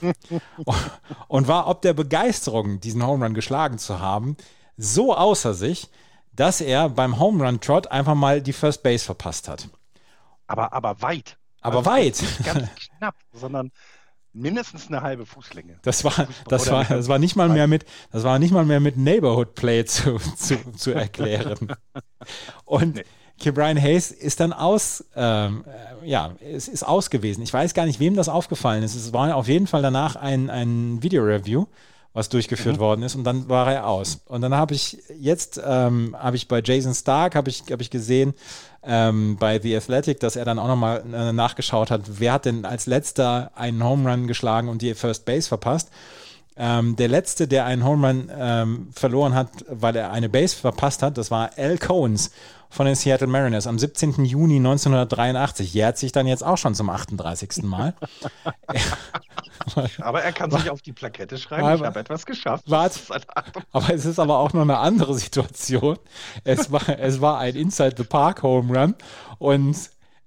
und war ob der Begeisterung, diesen Home Run geschlagen zu haben, so außer sich, dass er beim Home Run Trot einfach mal die First Base verpasst hat. Aber, aber weit. Aber also weit. Nicht ganz knapp, sondern mindestens eine halbe Fußlänge. Das war, das war, das war nicht mal mehr mit, das war nicht mal mehr mit Neighborhood Play zu, zu, zu erklären. Und nee. Brian Hayes ist dann aus, ähm, äh, ja, es ist aus gewesen. Ich weiß gar nicht, wem das aufgefallen ist. Es war auf jeden Fall danach ein, ein Video-Review, was durchgeführt mhm. worden ist und dann war er aus. Und dann habe ich jetzt, ähm, habe ich bei Jason Stark, habe ich, hab ich gesehen, ähm, bei The Athletic, dass er dann auch nochmal äh, nachgeschaut hat, wer hat denn als letzter einen Home Run geschlagen und die First Base verpasst. Ähm, der letzte, der einen Home Run ähm, verloren hat, weil er eine Base verpasst hat, das war Al Coens von den Seattle Mariners am 17. Juni 1983. Jährt sich dann jetzt auch schon zum 38. Mal. aber er kann sich auf die Plakette schreiben, aber, ich habe etwas geschafft. Wart, aber es ist aber auch noch eine andere Situation. Es war, es war ein Inside the Park Home Run und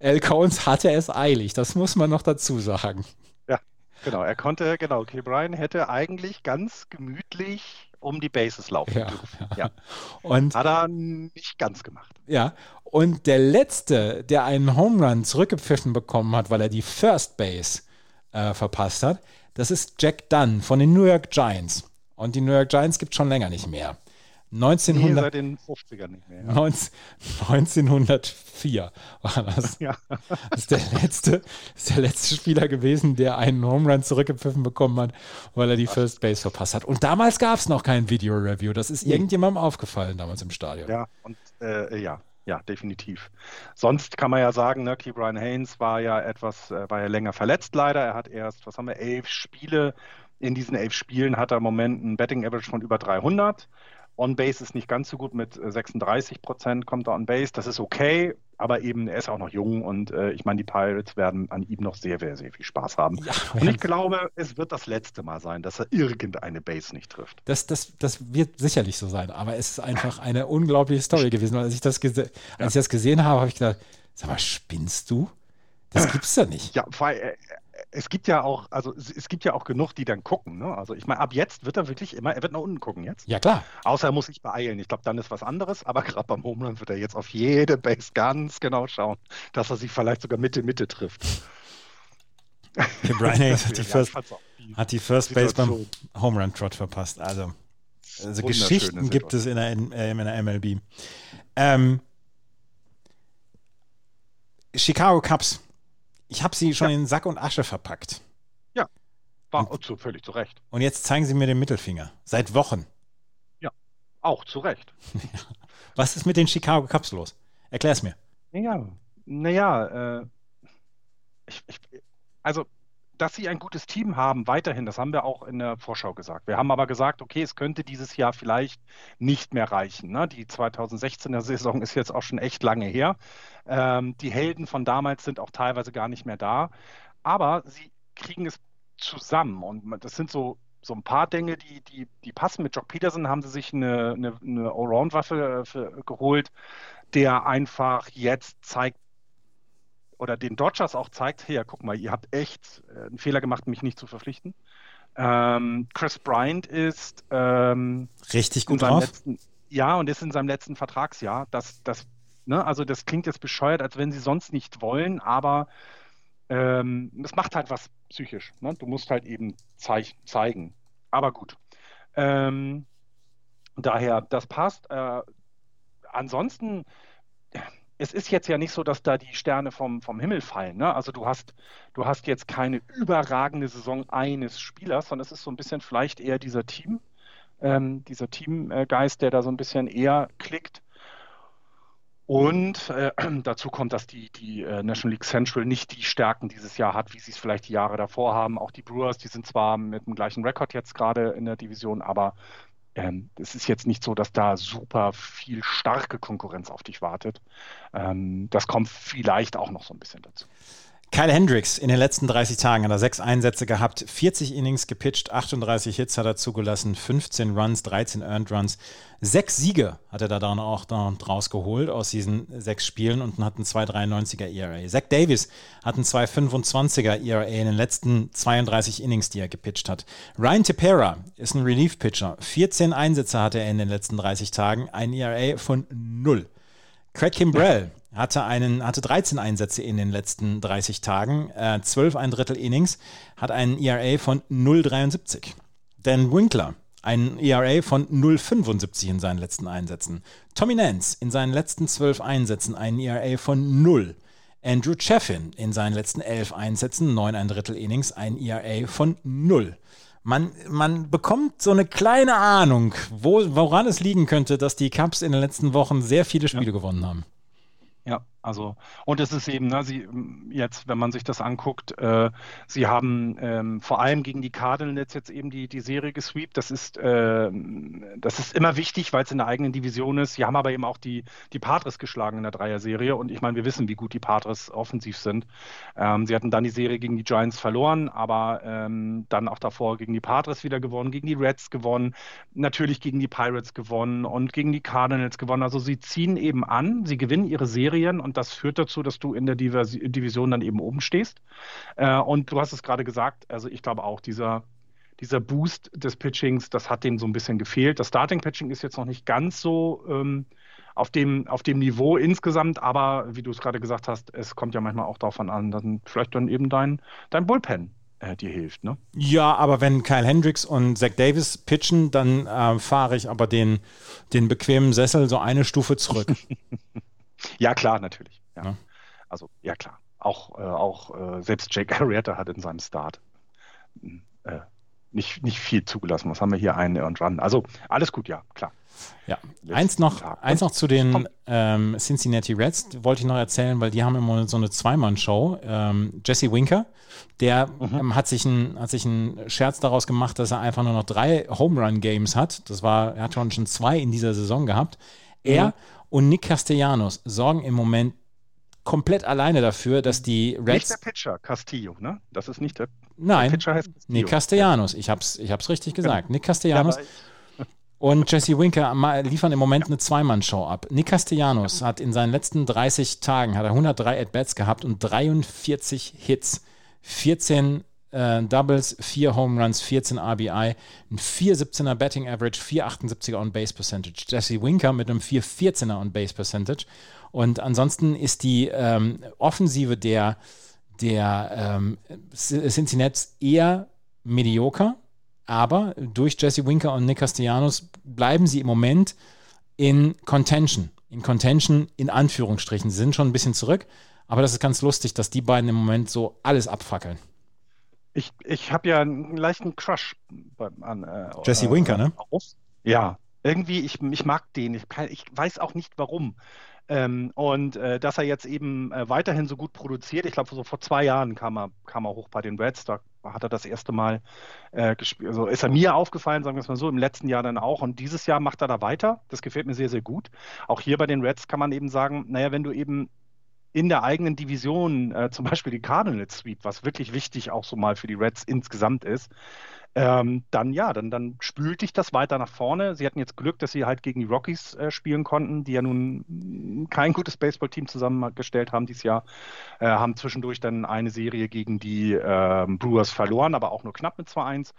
Al Cones hatte es eilig. Das muss man noch dazu sagen. Genau. Er konnte, genau, K. Brian hätte eigentlich ganz gemütlich um die Bases laufen ja, dürfen. Ja. Und, Hat er nicht ganz gemacht. Ja, und der Letzte, der einen Home Run zurückgepfiffen bekommen hat, weil er die First Base äh, verpasst hat, das ist Jack Dunn von den New York Giants. Und die New York Giants gibt es schon länger nicht mehr. 1900, nee, seit den 50ern nicht mehr. Ja. 19, 1904 war das. Ja. Das ist der, letzte, ist der letzte Spieler gewesen, der einen Home Run zurückgepfiffen bekommen hat, weil er die First Base verpasst hat. Und damals gab es noch kein Video-Review. Das ist irgendjemandem aufgefallen damals im Stadion. Ja, und äh, ja, ja, definitiv. Sonst kann man ja sagen, ne, Key Brian Haynes war ja etwas, äh, war ja länger verletzt leider. Er hat erst, was haben wir, elf Spiele. In diesen elf Spielen hat er im Moment ein Betting Average von über 300. On-Base ist nicht ganz so gut mit 36 äh, Prozent kommt er on-Base. Das ist okay, aber eben er ist auch noch jung und äh, ich meine, die Pirates werden an ihm noch sehr, sehr, sehr viel Spaß haben. Ja, und ich glaube, es wird das letzte Mal sein, dass er irgendeine Base nicht trifft. Das, das, das wird sicherlich so sein, aber es ist einfach eine unglaubliche Story gewesen. Als ich das, als ich das gesehen habe, habe ich gedacht, sag mal, spinnst du? Das gibt's ja nicht. Ja, weil es gibt ja auch, also es, gibt ja auch genug, die dann gucken. Ne? Also ich meine, ab jetzt wird er wirklich immer, er wird nach unten gucken jetzt. Ja, klar. Außer er muss sich beeilen. Ich glaube, dann ist was anderes, aber gerade beim Homeland wird er jetzt auf jede Base ganz genau schauen, dass er sich vielleicht sogar Mitte, Mitte trifft. Okay, Brian Hayes hat die First, hat die First Base beim Home Run Trot verpasst. Also, also Geschichten gibt es in der, äh, in der MLB. Ähm, Chicago Cubs ich habe sie schon ja. in Sack und Asche verpackt. Ja, war und, zu, völlig zu Recht. Und jetzt zeigen sie mir den Mittelfinger. Seit Wochen. Ja, auch zu Recht. Was ist mit den Chicago Cubs los? Erklär's mir. Naja, naja, äh, ich, ich, also dass sie ein gutes Team haben, weiterhin, das haben wir auch in der Vorschau gesagt. Wir haben aber gesagt, okay, es könnte dieses Jahr vielleicht nicht mehr reichen. Ne? Die 2016er Saison ist jetzt auch schon echt lange her. Ähm, die Helden von damals sind auch teilweise gar nicht mehr da. Aber sie kriegen es zusammen. Und das sind so, so ein paar Dinge, die, die, die passen. Mit Jock Peterson haben sie sich eine, eine, eine Allround-Waffe äh, geholt, der einfach jetzt zeigt, oder den Dodgers auch zeigt, hey, guck mal, ihr habt echt äh, einen Fehler gemacht, mich nicht zu verpflichten. Ähm, Chris Bryant ist ähm, richtig gut drauf. Letzten, ja, und ist in seinem letzten Vertragsjahr. Das, das, ne, also das klingt jetzt bescheuert, als wenn sie sonst nicht wollen, aber ähm, es macht halt was psychisch. Ne? Du musst halt eben zeig, zeigen. Aber gut. Ähm, daher, das passt. Äh, ansonsten es ist jetzt ja nicht so, dass da die Sterne vom, vom Himmel fallen. Ne? Also du hast, du hast jetzt keine überragende Saison eines Spielers, sondern es ist so ein bisschen vielleicht eher dieser Team, ähm, dieser Teamgeist, der da so ein bisschen eher klickt. Und äh, dazu kommt, dass die, die äh, National League Central nicht die Stärken dieses Jahr hat, wie sie es vielleicht die Jahre davor haben. Auch die Brewers, die sind zwar mit dem gleichen Rekord jetzt gerade in der Division, aber ähm, es ist jetzt nicht so, dass da super viel starke Konkurrenz auf dich wartet. Ähm, das kommt vielleicht auch noch so ein bisschen dazu. Kyle Hendricks in den letzten 30 Tagen hat er sechs Einsätze gehabt, 40 Innings gepitcht, 38 Hits hat er zugelassen, 15 Runs, 13 Earned Runs, sechs Siege hat er da dann auch draus geholt aus diesen sechs Spielen und hat einen 2,93er ERA. Zach Davis hat einen 2,25er ERA in den letzten 32 Innings, die er gepitcht hat. Ryan Tepera ist ein Relief-Pitcher. 14 Einsätze hatte er in den letzten 30 Tagen, ein ERA von 0. Craig Kimbrell hatte, einen, hatte 13 Einsätze in den letzten 30 Tagen, äh, 12 ein Drittel Innings, hat einen ERA von 0,73. Dan Winkler, ein ERA von 0,75 in seinen letzten Einsätzen. Tommy Nance in seinen letzten 12 Einsätzen einen ERA von 0. Andrew Chaffin in seinen letzten 11 Einsätzen, 9 ein Drittel Innings, ein ERA von 0. Man, man bekommt so eine kleine Ahnung, wo, woran es liegen könnte, dass die Cubs in den letzten Wochen sehr viele Spiele ja. gewonnen haben. Ja, also, und es ist eben, ne, sie jetzt, wenn man sich das anguckt, äh, sie haben ähm, vor allem gegen die Cardinals jetzt eben die, die Serie gesweept. Das ist, äh, das ist immer wichtig, weil es in der eigenen Division ist. Sie haben aber eben auch die, die Padres geschlagen in der Dreier-Serie und ich meine, wir wissen, wie gut die Padres offensiv sind. Ähm, sie hatten dann die Serie gegen die Giants verloren, aber ähm, dann auch davor gegen die Padres wieder gewonnen, gegen die Reds gewonnen, natürlich gegen die Pirates gewonnen und gegen die Cardinals gewonnen. Also sie ziehen eben an, sie gewinnen ihre Serien und das führt dazu, dass du in der Divers Division dann eben oben stehst. Äh, und du hast es gerade gesagt, also ich glaube auch, dieser, dieser Boost des Pitchings, das hat dem so ein bisschen gefehlt. Das Starting-Pitching ist jetzt noch nicht ganz so ähm, auf, dem, auf dem Niveau insgesamt, aber wie du es gerade gesagt hast, es kommt ja manchmal auch davon an, dann vielleicht dann eben dein, dein Bullpen äh, dir hilft. Ne? Ja, aber wenn Kyle Hendricks und Zach Davis pitchen, dann äh, fahre ich aber den, den bequemen Sessel so eine Stufe zurück. Ja, klar, natürlich. Ja. ja. Also, ja, klar. Auch, äh, auch äh, selbst Jake Arrieta hat in seinem Start äh, nicht, nicht viel zugelassen. Was haben wir hier? Einen und Run. Also, alles gut, ja, klar. Ja, eins noch, eins noch zu den ähm, Cincinnati Reds wollte ich noch erzählen, weil die haben immer so eine Zweimann-Show. Ähm, Jesse Winker, der mhm. ähm, hat, sich ein, hat sich einen Scherz daraus gemacht, dass er einfach nur noch drei Home Run Games hat. Das war, er hat schon zwei in dieser Saison gehabt. Er mhm und Nick Castellanos sorgen im Moment komplett alleine dafür, dass die Reds. Nicht der Pitcher, Castillo, ne? Das ist nicht der, Nein, der Pitcher heißt Castillo. Nick Castellanos. Ich hab's, ich hab's richtig gesagt. Genau. Nick Castellanos. Ja, und Jesse Winker liefern im Moment eine Zweimann-Show ab. Nick Castellanos hat in seinen letzten 30 Tagen hat er 103 At-Bats gehabt und 43 Hits, 14 äh, Doubles, 4 Home Runs, 14 RBI, ein 4,17er Betting Average, 4,78er On-Base Percentage. Jesse Winker mit einem 4,14er On-Base Percentage. Und ansonsten ist die ähm, Offensive der, der ähm, Cincinnati eher medioker, aber durch Jesse Winker und Nick Castellanos bleiben sie im Moment in Contention. In Contention in Anführungsstrichen. Sie sind schon ein bisschen zurück, aber das ist ganz lustig, dass die beiden im Moment so alles abfackeln. Ich, ich habe ja einen leichten Crush bei, an äh, Jesse äh, Winker, ne? Ja, irgendwie, ich, ich mag den. Ich, ich weiß auch nicht warum. Ähm, und äh, dass er jetzt eben äh, weiterhin so gut produziert, ich glaube, so vor zwei Jahren kam er, kam er hoch bei den Reds, da hat er das erste Mal äh, gespielt. Also ist er mir aufgefallen, sagen wir es mal so, im letzten Jahr dann auch. Und dieses Jahr macht er da weiter. Das gefällt mir sehr, sehr gut. Auch hier bei den Reds kann man eben sagen, naja, wenn du eben in der eigenen Division, äh, zum Beispiel die Cardinals Sweep, was wirklich wichtig auch so mal für die Reds insgesamt ist, ähm, dann ja, dann, dann spült dich das weiter nach vorne. Sie hatten jetzt Glück, dass sie halt gegen die Rockies äh, spielen konnten, die ja nun kein gutes Baseballteam zusammengestellt haben dieses Jahr, äh, haben zwischendurch dann eine Serie gegen die äh, Brewers verloren, aber auch nur knapp mit 2-1.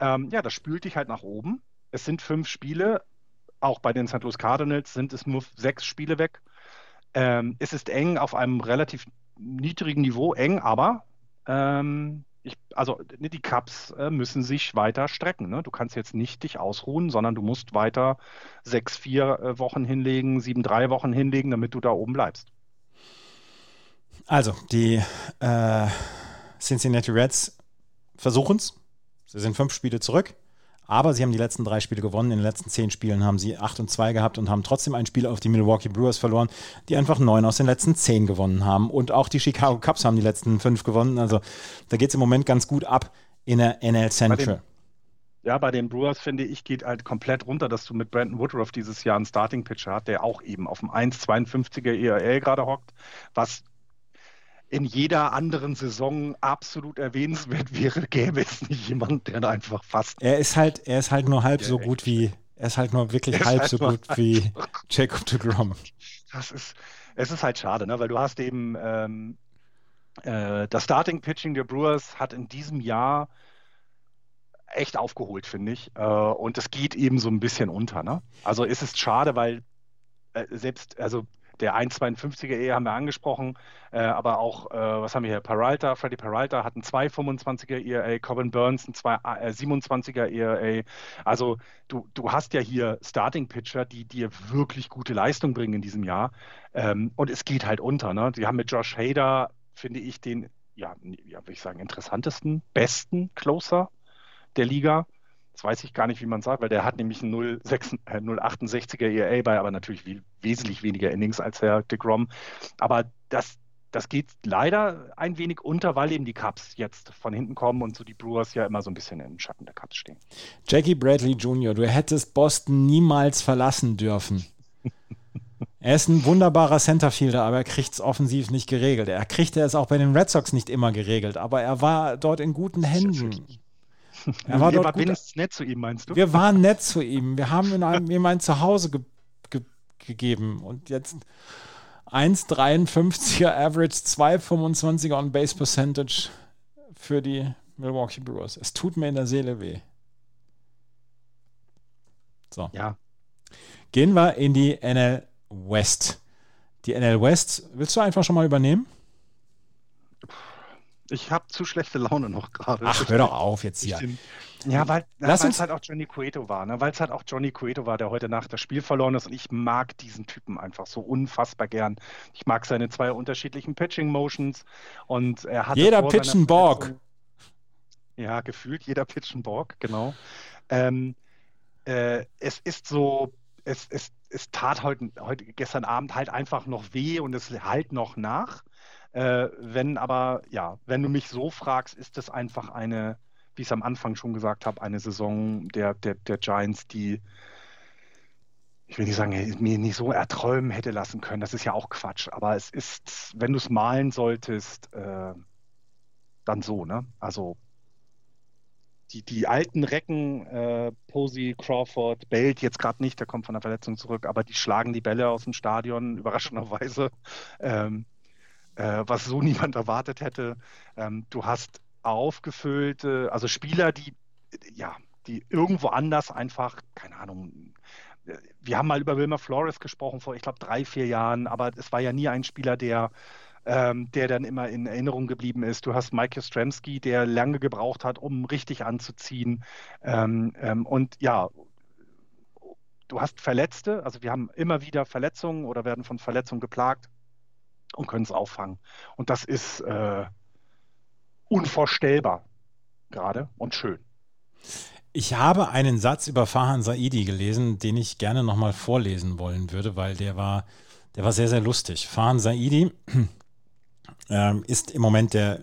Ähm, ja, das spült dich halt nach oben. Es sind fünf Spiele, auch bei den St. Louis Cardinals sind es nur sechs Spiele weg. Ähm, es ist eng auf einem relativ niedrigen Niveau, eng, aber ähm, ich, also ne, die Cups äh, müssen sich weiter strecken. Ne? Du kannst jetzt nicht dich ausruhen, sondern du musst weiter sechs, vier äh, Wochen hinlegen, sieben, drei Wochen hinlegen, damit du da oben bleibst. Also, die äh, Cincinnati Reds versuchen es. Sie sind fünf Spiele zurück. Aber sie haben die letzten drei Spiele gewonnen. In den letzten zehn Spielen haben sie 8 und 2 gehabt und haben trotzdem ein Spiel auf die Milwaukee Brewers verloren, die einfach neun aus den letzten zehn gewonnen haben. Und auch die Chicago Cubs haben die letzten fünf gewonnen. Also da geht es im Moment ganz gut ab in der NL Central. Ja, bei den Brewers finde ich, geht halt komplett runter, dass du mit Brandon Woodruff dieses Jahr einen Starting-Pitcher hat, der auch eben auf dem 1,52er ERL gerade hockt, was in jeder anderen Saison absolut erwähnenswert wäre, gäbe es nicht jemanden, der da einfach fast. Er ist halt, er ist halt nur halb so gut wie, er ist halt nur wirklich halb halt so gut wie Jacob de Grom. Das ist, es ist halt schade, ne? weil du hast eben ähm, äh, das Starting Pitching der Brewers hat in diesem Jahr echt aufgeholt, finde ich. Äh, und es geht eben so ein bisschen unter. Ne? Also ist es schade, weil äh, selbst, also der 1,52er Ehe haben wir angesprochen, äh, aber auch, äh, was haben wir hier? Peralta, Freddy Peralta hat einen 2,25er ERA, Corbin Burns einen 2,27er äh, ERA. Also du, du hast ja hier Starting-Pitcher, die dir wirklich gute Leistung bringen in diesem Jahr. Ähm, und es geht halt unter. Ne? Die haben mit Josh Hader, finde ich, den, ja, ja würde ich sagen, interessantesten, besten Closer der Liga. Das weiß ich gar nicht, wie man sagt, weil der hat nämlich einen 068er äh, ERA bei, aber natürlich wie, wesentlich weniger Innings als der DeGrom. Aber das, das geht leider ein wenig unter, weil eben die Cubs jetzt von hinten kommen und so die Brewers ja immer so ein bisschen im Schatten der Cubs stehen. Jackie Bradley Jr., du hättest Boston niemals verlassen dürfen. Er ist ein wunderbarer Centerfielder, aber er kriegt es offensiv nicht geregelt. Er kriegt es auch bei den Red Sox nicht immer geregelt, aber er war dort in guten Händen. Er war dort gut. nett zu ihm, meinst du? Wir waren nett zu ihm. Wir haben ihm, ihm ein Zuhause ge ge gegeben und jetzt 1,53er Average, 2,25er On Base Percentage für die Milwaukee Brewers. Es tut mir in der Seele weh. So. Ja. Gehen wir in die NL West. Die NL West, willst du einfach schon mal übernehmen? Ich habe zu schlechte Laune noch gerade. Ach, hör doch auf jetzt hier. Ja, weil es halt auch Johnny Cueto war, ne? weil es halt auch Johnny Cueto war, der heute Nacht das Spiel verloren ist und ich mag diesen Typen einfach so unfassbar gern. Ich mag seine zwei unterschiedlichen Pitching Motions und er hat jeder Pitchen Borg. Ja, gefühlt jeder Pitchen Borg, genau. Ähm, äh, es ist so, es, es, es tat heute, heute gestern Abend halt einfach noch weh und es halt noch nach. Äh, wenn aber, ja, wenn du mich so fragst, ist es einfach eine, wie ich es am Anfang schon gesagt habe, eine Saison der, der, der Giants, die, ich will nicht sagen, mir nicht so erträumen hätte lassen können. Das ist ja auch Quatsch. Aber es ist, wenn du es malen solltest, äh, dann so, ne? Also die, die alten Recken, äh, Posey, Crawford, Belt jetzt gerade nicht, der kommt von der Verletzung zurück, aber die schlagen die Bälle aus dem Stadion, überraschenderweise. Ähm, äh, was so niemand erwartet hätte. Ähm, du hast aufgefüllte, also Spieler, die ja, die irgendwo anders einfach, keine Ahnung, wir haben mal über Wilmer Flores gesprochen vor, ich glaube, drei, vier Jahren, aber es war ja nie ein Spieler, der, ähm, der dann immer in Erinnerung geblieben ist. Du hast Mike Ostremski, der lange gebraucht hat, um richtig anzuziehen. Ähm, ähm, und ja, du hast Verletzte, also wir haben immer wieder Verletzungen oder werden von Verletzungen geplagt und können es auffangen. Und das ist äh, unvorstellbar gerade und schön. Ich habe einen Satz über Fahan Saidi gelesen, den ich gerne nochmal vorlesen wollen würde, weil der war, der war sehr, sehr lustig. Fahan Saidi äh, ist im Moment der,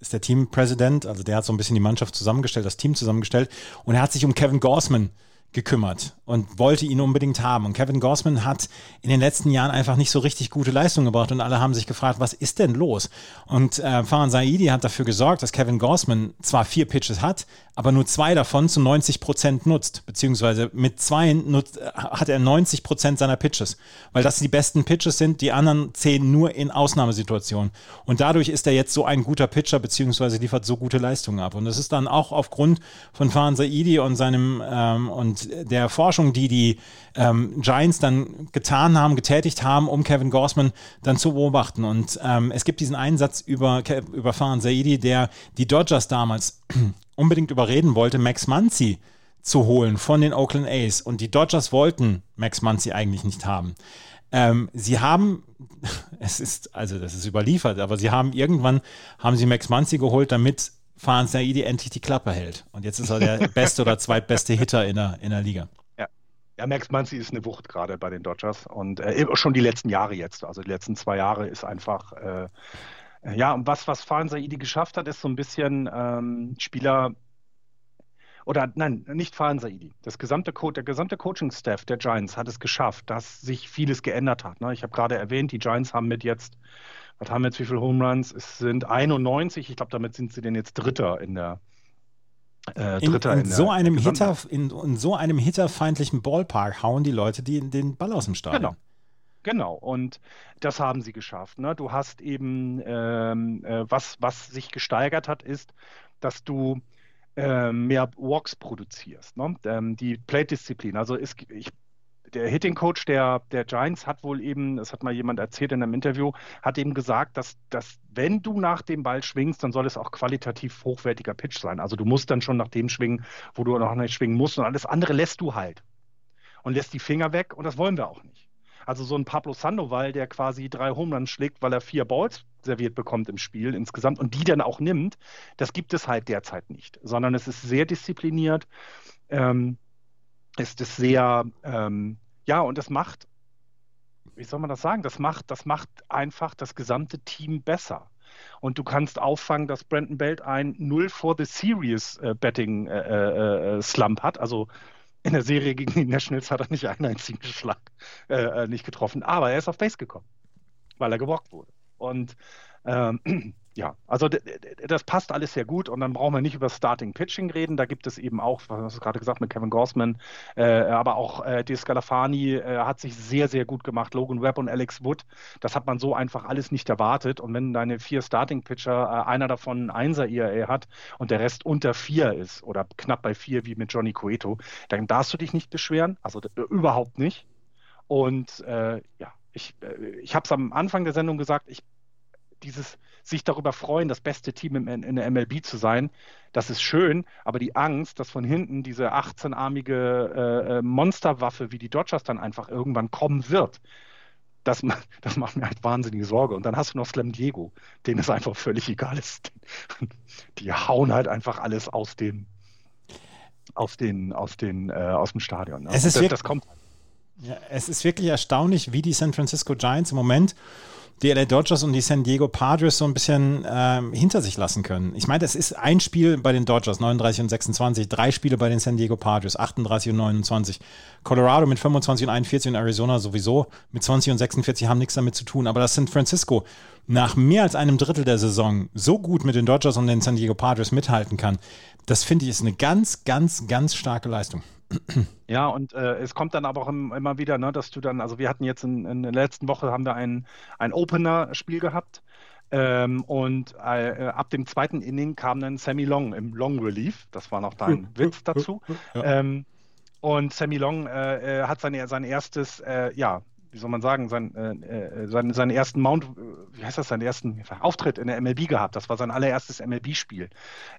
ist der Teampräsident, also der hat so ein bisschen die Mannschaft zusammengestellt, das Team zusammengestellt und er hat sich um Kevin Gorsman gekümmert und wollte ihn unbedingt haben. Und Kevin Gossman hat in den letzten Jahren einfach nicht so richtig gute Leistung gebracht und alle haben sich gefragt, was ist denn los? Und äh, Farhan Saidi hat dafür gesorgt, dass Kevin Gossman zwar vier Pitches hat, aber nur zwei davon zu 90 Prozent nutzt, beziehungsweise mit zwei nutzt, hat er 90 Prozent seiner Pitches, weil das die besten Pitches sind, die anderen zählen nur in Ausnahmesituationen. Und dadurch ist er jetzt so ein guter Pitcher, beziehungsweise liefert so gute Leistungen ab. Und das ist dann auch aufgrund von Farhan Saidi und seinem ähm, und der Forschung, die die ähm, Giants dann getan haben, getätigt haben, um Kevin Gorsman dann zu beobachten. Und ähm, es gibt diesen Einsatz über, über Farhan Saidi, der die Dodgers damals unbedingt überreden wollte, Max Muncy zu holen von den Oakland A's. Und die Dodgers wollten Max Muncy eigentlich nicht haben. Ähm, sie haben, es ist, also das ist überliefert, aber sie haben irgendwann, haben sie Max Muncy geholt, damit Farhan Saidi endlich die Klappe hält. Und jetzt ist er der beste oder zweitbeste Hitter in der, in der Liga. Ja. ja, Max Muncy ist eine Wucht gerade bei den Dodgers und äh, schon die letzten Jahre jetzt. Also die letzten zwei Jahre ist einfach äh, ja, und was, was Fahan Saidi geschafft hat, ist so ein bisschen ähm, Spieler oder nein, nicht Fahan Saidi. Das gesamte Co der gesamte Coaching-Staff der Giants hat es geschafft, dass sich vieles geändert hat. Ne? Ich habe gerade erwähnt, die Giants haben mit jetzt, was haben wir jetzt, wie viele Home Runs? Es sind 91. Ich glaube, damit sind sie denn jetzt Dritter in der. Äh, Dritter in, in, in so einem Hitter, in, in, so einem hitterfeindlichen Ballpark hauen die Leute die, den Ball aus dem Stadion. Genau. Genau, und das haben sie geschafft. Ne? Du hast eben, ähm, äh, was, was sich gesteigert hat, ist, dass du äh, mehr Walks produzierst. Ne? Ähm, die Plate-Disziplin. Also ist, ich, der Hitting Coach der, der Giants hat wohl eben, das hat mal jemand erzählt in einem Interview, hat eben gesagt, dass, dass wenn du nach dem Ball schwingst, dann soll es auch qualitativ hochwertiger Pitch sein. Also du musst dann schon nach dem schwingen, wo du noch nicht schwingen musst und alles andere lässt du halt. Und lässt die Finger weg und das wollen wir auch nicht. Also so ein Pablo Sandoval, der quasi drei Homeruns schlägt, weil er vier Balls serviert bekommt im Spiel insgesamt und die dann auch nimmt, das gibt es halt derzeit nicht, sondern es ist sehr diszipliniert, ähm, ist es sehr, ähm, ja, und es macht, wie soll man das sagen, das macht, das macht einfach das gesamte Team besser. Und du kannst auffangen, dass Brandon Belt ein Null for the Series äh, Betting äh, äh, äh Slump hat, also in der Serie gegen die Nationals hat er nicht einen einzigen Schlag äh, äh, nicht getroffen, aber er ist auf Base gekommen, weil er geblockt wurde. Und ähm, ja, also das passt alles sehr gut und dann brauchen wir nicht über Starting Pitching reden. Da gibt es eben auch, was du gerade gesagt mit Kevin Gorsman, äh, aber auch äh, Di Scalafani äh, hat sich sehr, sehr gut gemacht. Logan Webb und Alex Wood, das hat man so einfach alles nicht erwartet. Und wenn deine vier Starting Pitcher, äh, einer davon Einser ERA hat und der Rest unter vier ist oder knapp bei vier wie mit Johnny Cueto, dann darfst du dich nicht beschweren, also überhaupt nicht. Und äh, ja, ich, äh, ich habe es am Anfang der Sendung gesagt, ich dieses sich darüber freuen, das beste Team in, in der MLB zu sein, das ist schön, aber die Angst, dass von hinten diese 18-armige äh, äh, Monsterwaffe wie die Dodgers dann einfach irgendwann kommen wird, das, das macht mir halt wahnsinnige Sorge. Und dann hast du noch Slam Diego, denen es einfach völlig egal ist. Die hauen halt einfach alles aus dem, aus den, aus den, äh, aus dem Stadion. Ne? Es ist das, das kommt. Ja, es ist wirklich erstaunlich, wie die San Francisco Giants im Moment die LA Dodgers und die San Diego Padres so ein bisschen ähm, hinter sich lassen können. Ich meine, das ist ein Spiel bei den Dodgers, 39 und 26, drei Spiele bei den San Diego Padres, 38 und 29. Colorado mit 25 und 41 und Arizona sowieso mit 20 und 46 haben nichts damit zu tun. Aber das San Francisco nach mehr als einem Drittel der Saison so gut mit den Dodgers und den San Diego Padres mithalten kann, das finde ich ist eine ganz, ganz, ganz starke Leistung. Ja, und äh, es kommt dann aber auch im, immer wieder, ne, dass du dann, also wir hatten jetzt in, in der letzten Woche haben wir ein, ein Opener-Spiel gehabt. Ähm, und äh, ab dem zweiten Inning kam dann Sammy Long im Long Relief. Das war noch dein Witz dazu. Ja. Ähm, und Sammy Long äh, äh hat sein, sein erstes, äh, ja, wie soll man sagen, sein, äh, äh, seinen, seinen ersten Mount, äh, wie heißt das, seinen ersten Auftritt in der MLB gehabt. Das war sein allererstes MLB-Spiel.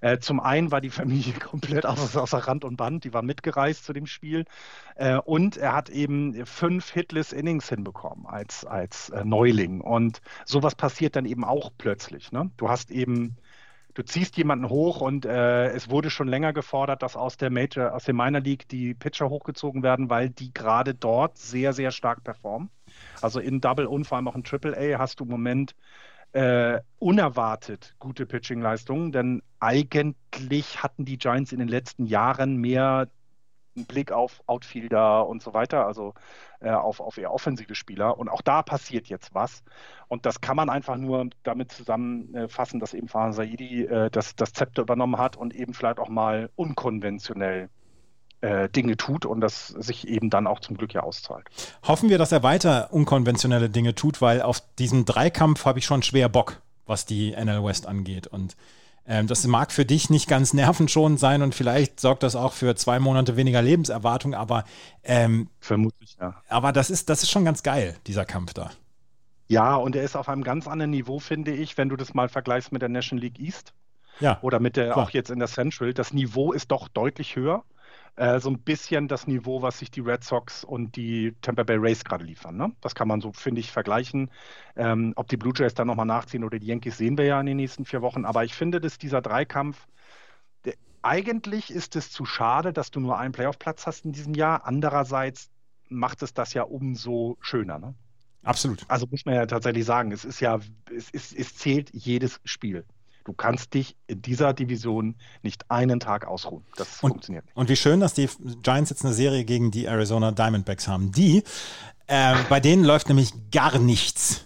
Äh, zum einen war die Familie komplett außer, außer Rand und Band, die war mitgereist zu dem Spiel. Äh, und er hat eben fünf Hitless Innings hinbekommen als, als äh, Neuling. Und sowas passiert dann eben auch plötzlich. Ne? Du hast eben du ziehst jemanden hoch und äh, es wurde schon länger gefordert, dass aus der Major, aus der Minor League die Pitcher hochgezogen werden, weil die gerade dort sehr, sehr stark performen. Also in Double und vor allem auch in Triple A hast du im Moment äh, unerwartet gute Pitching-Leistungen, denn eigentlich hatten die Giants in den letzten Jahren mehr einen Blick auf Outfielder und so weiter, also äh, auf, auf eher offensive Spieler. Und auch da passiert jetzt was. Und das kann man einfach nur damit zusammenfassen, dass eben Farhan Saidi äh, das, das Zepter übernommen hat und eben vielleicht auch mal unkonventionell äh, Dinge tut und das sich eben dann auch zum Glück ja auszahlt. Hoffen wir, dass er weiter unkonventionelle Dinge tut, weil auf diesen Dreikampf habe ich schon schwer Bock, was die NL West angeht. Und ähm, das mag für dich nicht ganz nervenschonend sein und vielleicht sorgt das auch für zwei Monate weniger Lebenserwartung, aber ähm, vermutlich ja. Aber das ist, das ist schon ganz geil, dieser Kampf da. Ja, und er ist auf einem ganz anderen Niveau, finde ich, wenn du das mal vergleichst mit der National League East. Ja. Oder mit der klar. auch jetzt in der Central. Das Niveau ist doch deutlich höher äh, so ein bisschen das Niveau, was sich die Red Sox und die Tampa Bay Rays gerade liefern. Ne? Das kann man so, finde ich, vergleichen. Ähm, ob die Blue Jays dann nochmal nachziehen oder die Yankees, sehen wir ja in den nächsten vier Wochen. Aber ich finde, dass dieser Dreikampf, der, eigentlich ist es zu schade, dass du nur einen Playoff-Platz hast in diesem Jahr. Andererseits macht es das ja umso schöner. Ne? Absolut. Also muss man ja tatsächlich sagen, es ist ja, es, ist, es zählt jedes Spiel. Du kannst dich in dieser Division nicht einen Tag ausruhen. Das und, funktioniert nicht. Und wie schön, dass die Giants jetzt eine Serie gegen die Arizona Diamondbacks haben. Die, äh, bei denen läuft nämlich gar nichts.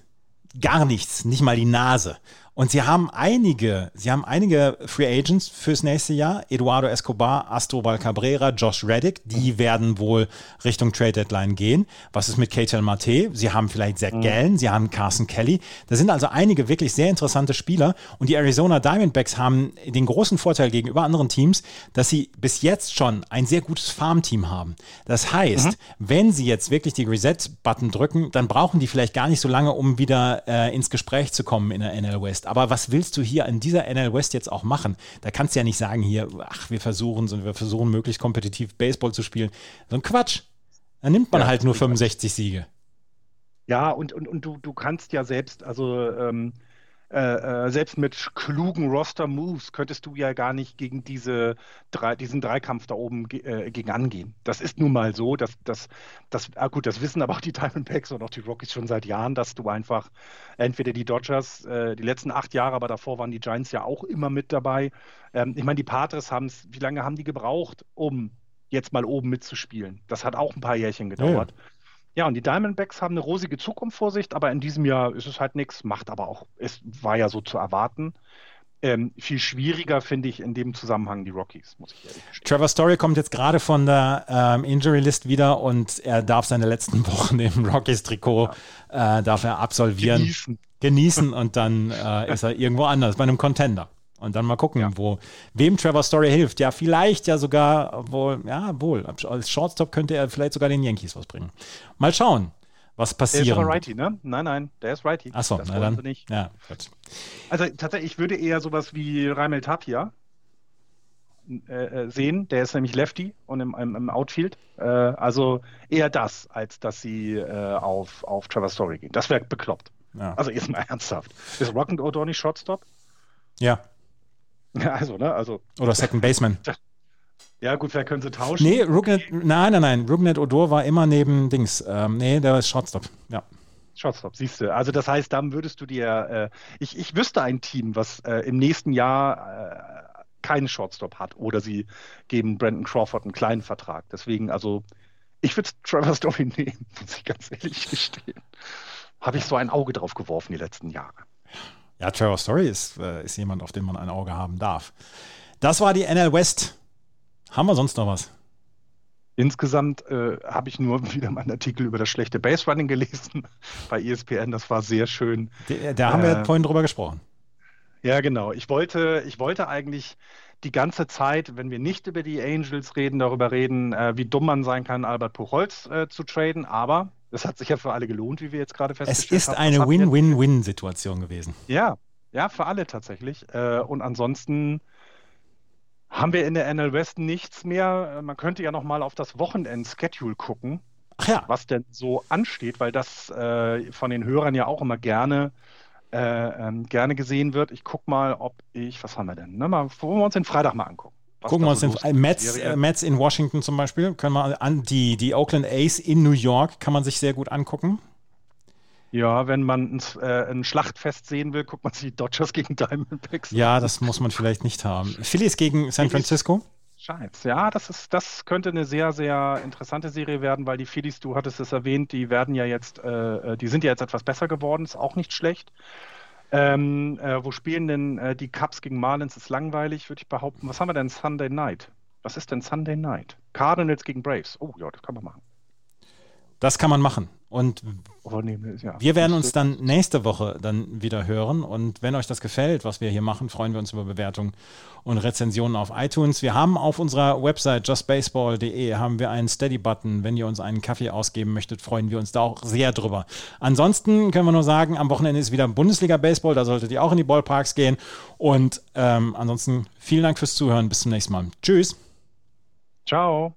Gar nichts, nicht mal die Nase. Und sie haben einige, sie haben einige Free Agents fürs nächste Jahr. Eduardo Escobar, Astrobal Cabrera, Josh Reddick, die werden wohl Richtung Trade Deadline gehen. Was ist mit Ketel Mate? Sie haben vielleicht Zach mhm. Gallen, sie haben Carson Kelly. Da sind also einige wirklich sehr interessante Spieler. Und die Arizona Diamondbacks haben den großen Vorteil gegenüber anderen Teams, dass sie bis jetzt schon ein sehr gutes Farmteam haben. Das heißt, mhm. wenn sie jetzt wirklich die Reset-Button drücken, dann brauchen die vielleicht gar nicht so lange, um wieder äh, ins Gespräch zu kommen in der NL West. Aber was willst du hier in dieser NL West jetzt auch machen? Da kannst du ja nicht sagen hier, ach, wir versuchen und wir versuchen möglichst kompetitiv Baseball zu spielen. So ein Quatsch. Da nimmt man ja, halt nur 65 Siege. Ja, und, und, und du, du kannst ja selbst, also ähm, äh, äh, selbst mit klugen Roster-Moves könntest du ja gar nicht gegen diese drei, diesen Dreikampf da oben äh, gegen angehen. Das ist nun mal so, dass das, das, ah gut, das wissen aber auch die Diamondbacks und auch die Rockies schon seit Jahren, dass du einfach entweder die Dodgers, äh, die letzten acht Jahre, aber davor waren die Giants ja auch immer mit dabei. Ähm, ich meine, die Padres haben es, wie lange haben die gebraucht, um jetzt mal oben mitzuspielen? Das hat auch ein paar Jährchen gedauert. Ja. Ja, und die Diamondbacks haben eine rosige Zukunft vor sich, aber in diesem Jahr ist es halt nichts, macht aber auch, es war ja so zu erwarten. Ähm, viel schwieriger finde ich in dem Zusammenhang die Rockies, muss ich ehrlich gestehen. Trevor Story kommt jetzt gerade von der ähm, Injury List wieder und er darf seine letzten Wochen im Rockies-Trikot ja. äh, darf er absolvieren, genießen, genießen und dann äh, ist er irgendwo anders, bei einem Contender. Und dann mal gucken, ja. wo, wem Trevor Story hilft. Ja, vielleicht ja sogar, wohl, ja, wohl, als Shortstop könnte er vielleicht sogar den Yankees was bringen. Mal schauen, was passiert. Der ist aber Righty, ne? Nein, nein, der ist Righty. Achso, na dann. Nicht. Ja, gut. Also tatsächlich, ich würde eher sowas wie Raimel Tapia äh, äh, sehen. Der ist nämlich Lefty und im, im, im Outfield. Äh, also eher das, als dass sie äh, auf, auf Trevor Story gehen. Das wäre bekloppt. Ja. Also jetzt mal ernsthaft. Ist Rock Odor nicht Shortstop? Ja. Also, ne? Also. Oder Second Baseman. Ja, gut, vielleicht können sie tauschen. Nee, Rugnet, nein, nein, nein. Rugnet Odor war immer neben Dings. Ähm, nee, der ist Shortstop. Ja. Shortstop, siehst du. Also, das heißt, dann würdest du dir. Äh, ich, ich wüsste ein Team, was äh, im nächsten Jahr äh, keinen Shortstop hat. Oder sie geben Brandon Crawford einen kleinen Vertrag. Deswegen, also, ich würde Trevor Story nehmen, muss ich ganz ehrlich gestehen. Habe ich so ein Auge drauf geworfen die letzten Jahre. Ja, Trevor Story ist, äh, ist jemand, auf den man ein Auge haben darf. Das war die NL West. Haben wir sonst noch was? Insgesamt äh, habe ich nur wieder meinen Artikel über das schlechte Base Running gelesen bei ESPN. Das war sehr schön. Da haben wir äh, vorhin drüber gesprochen. Ja, genau. Ich wollte, ich wollte eigentlich die ganze Zeit, wenn wir nicht über die Angels reden, darüber reden, äh, wie dumm man sein kann, Albert Puchholz äh, zu traden. Aber das hat sich ja für alle gelohnt, wie wir jetzt gerade festgestellt haben. Es ist haben. eine Win-Win-Win-Situation gewesen. Ja, ja, für alle tatsächlich. Äh, und ansonsten haben wir in der NL West nichts mehr. Äh, man könnte ja noch mal auf das Wochenend-Schedule gucken, ja. was denn so ansteht, weil das äh, von den Hörern ja auch immer gerne äh, ähm, gerne gesehen wird. Ich gucke mal, ob ich, was haben wir denn? Ne, mal, wollen wir uns den Freitag mal angucken. Gucken wir uns den äh, Mets, äh, Mets in Washington zum Beispiel, können wir an, die, die Oakland A's in New York kann man sich sehr gut angucken. Ja, wenn man ein, äh, ein, Schlachtfest sehen will, guckt man sich die Dodgers gegen Diamondbacks Ja, das muss man vielleicht nicht haben. Phillies gegen San Francisco? Scheiße. Ja, das, ist, das könnte eine sehr, sehr interessante Serie werden, weil die Phillies, du hattest es erwähnt, die werden ja jetzt, äh, äh die sind ja jetzt etwas besser geworden, ist auch nicht schlecht. Ähm, äh, wo spielen denn äh, die Cubs gegen Marlins? Ist langweilig, würde ich behaupten. Was haben wir denn Sunday Night? Was ist denn Sunday Night? Cardinals gegen Braves. Oh ja, das kann man machen. Das kann man machen. Und wir werden uns dann nächste Woche dann wieder hören. Und wenn euch das gefällt, was wir hier machen, freuen wir uns über Bewertungen und Rezensionen auf iTunes. Wir haben auf unserer Website justbaseball.de haben wir einen Steady-Button. Wenn ihr uns einen Kaffee ausgeben möchtet, freuen wir uns da auch sehr drüber. Ansonsten können wir nur sagen, am Wochenende ist wieder Bundesliga-Baseball. Da solltet ihr auch in die Ballparks gehen. Und ähm, ansonsten vielen Dank fürs Zuhören. Bis zum nächsten Mal. Tschüss. Ciao.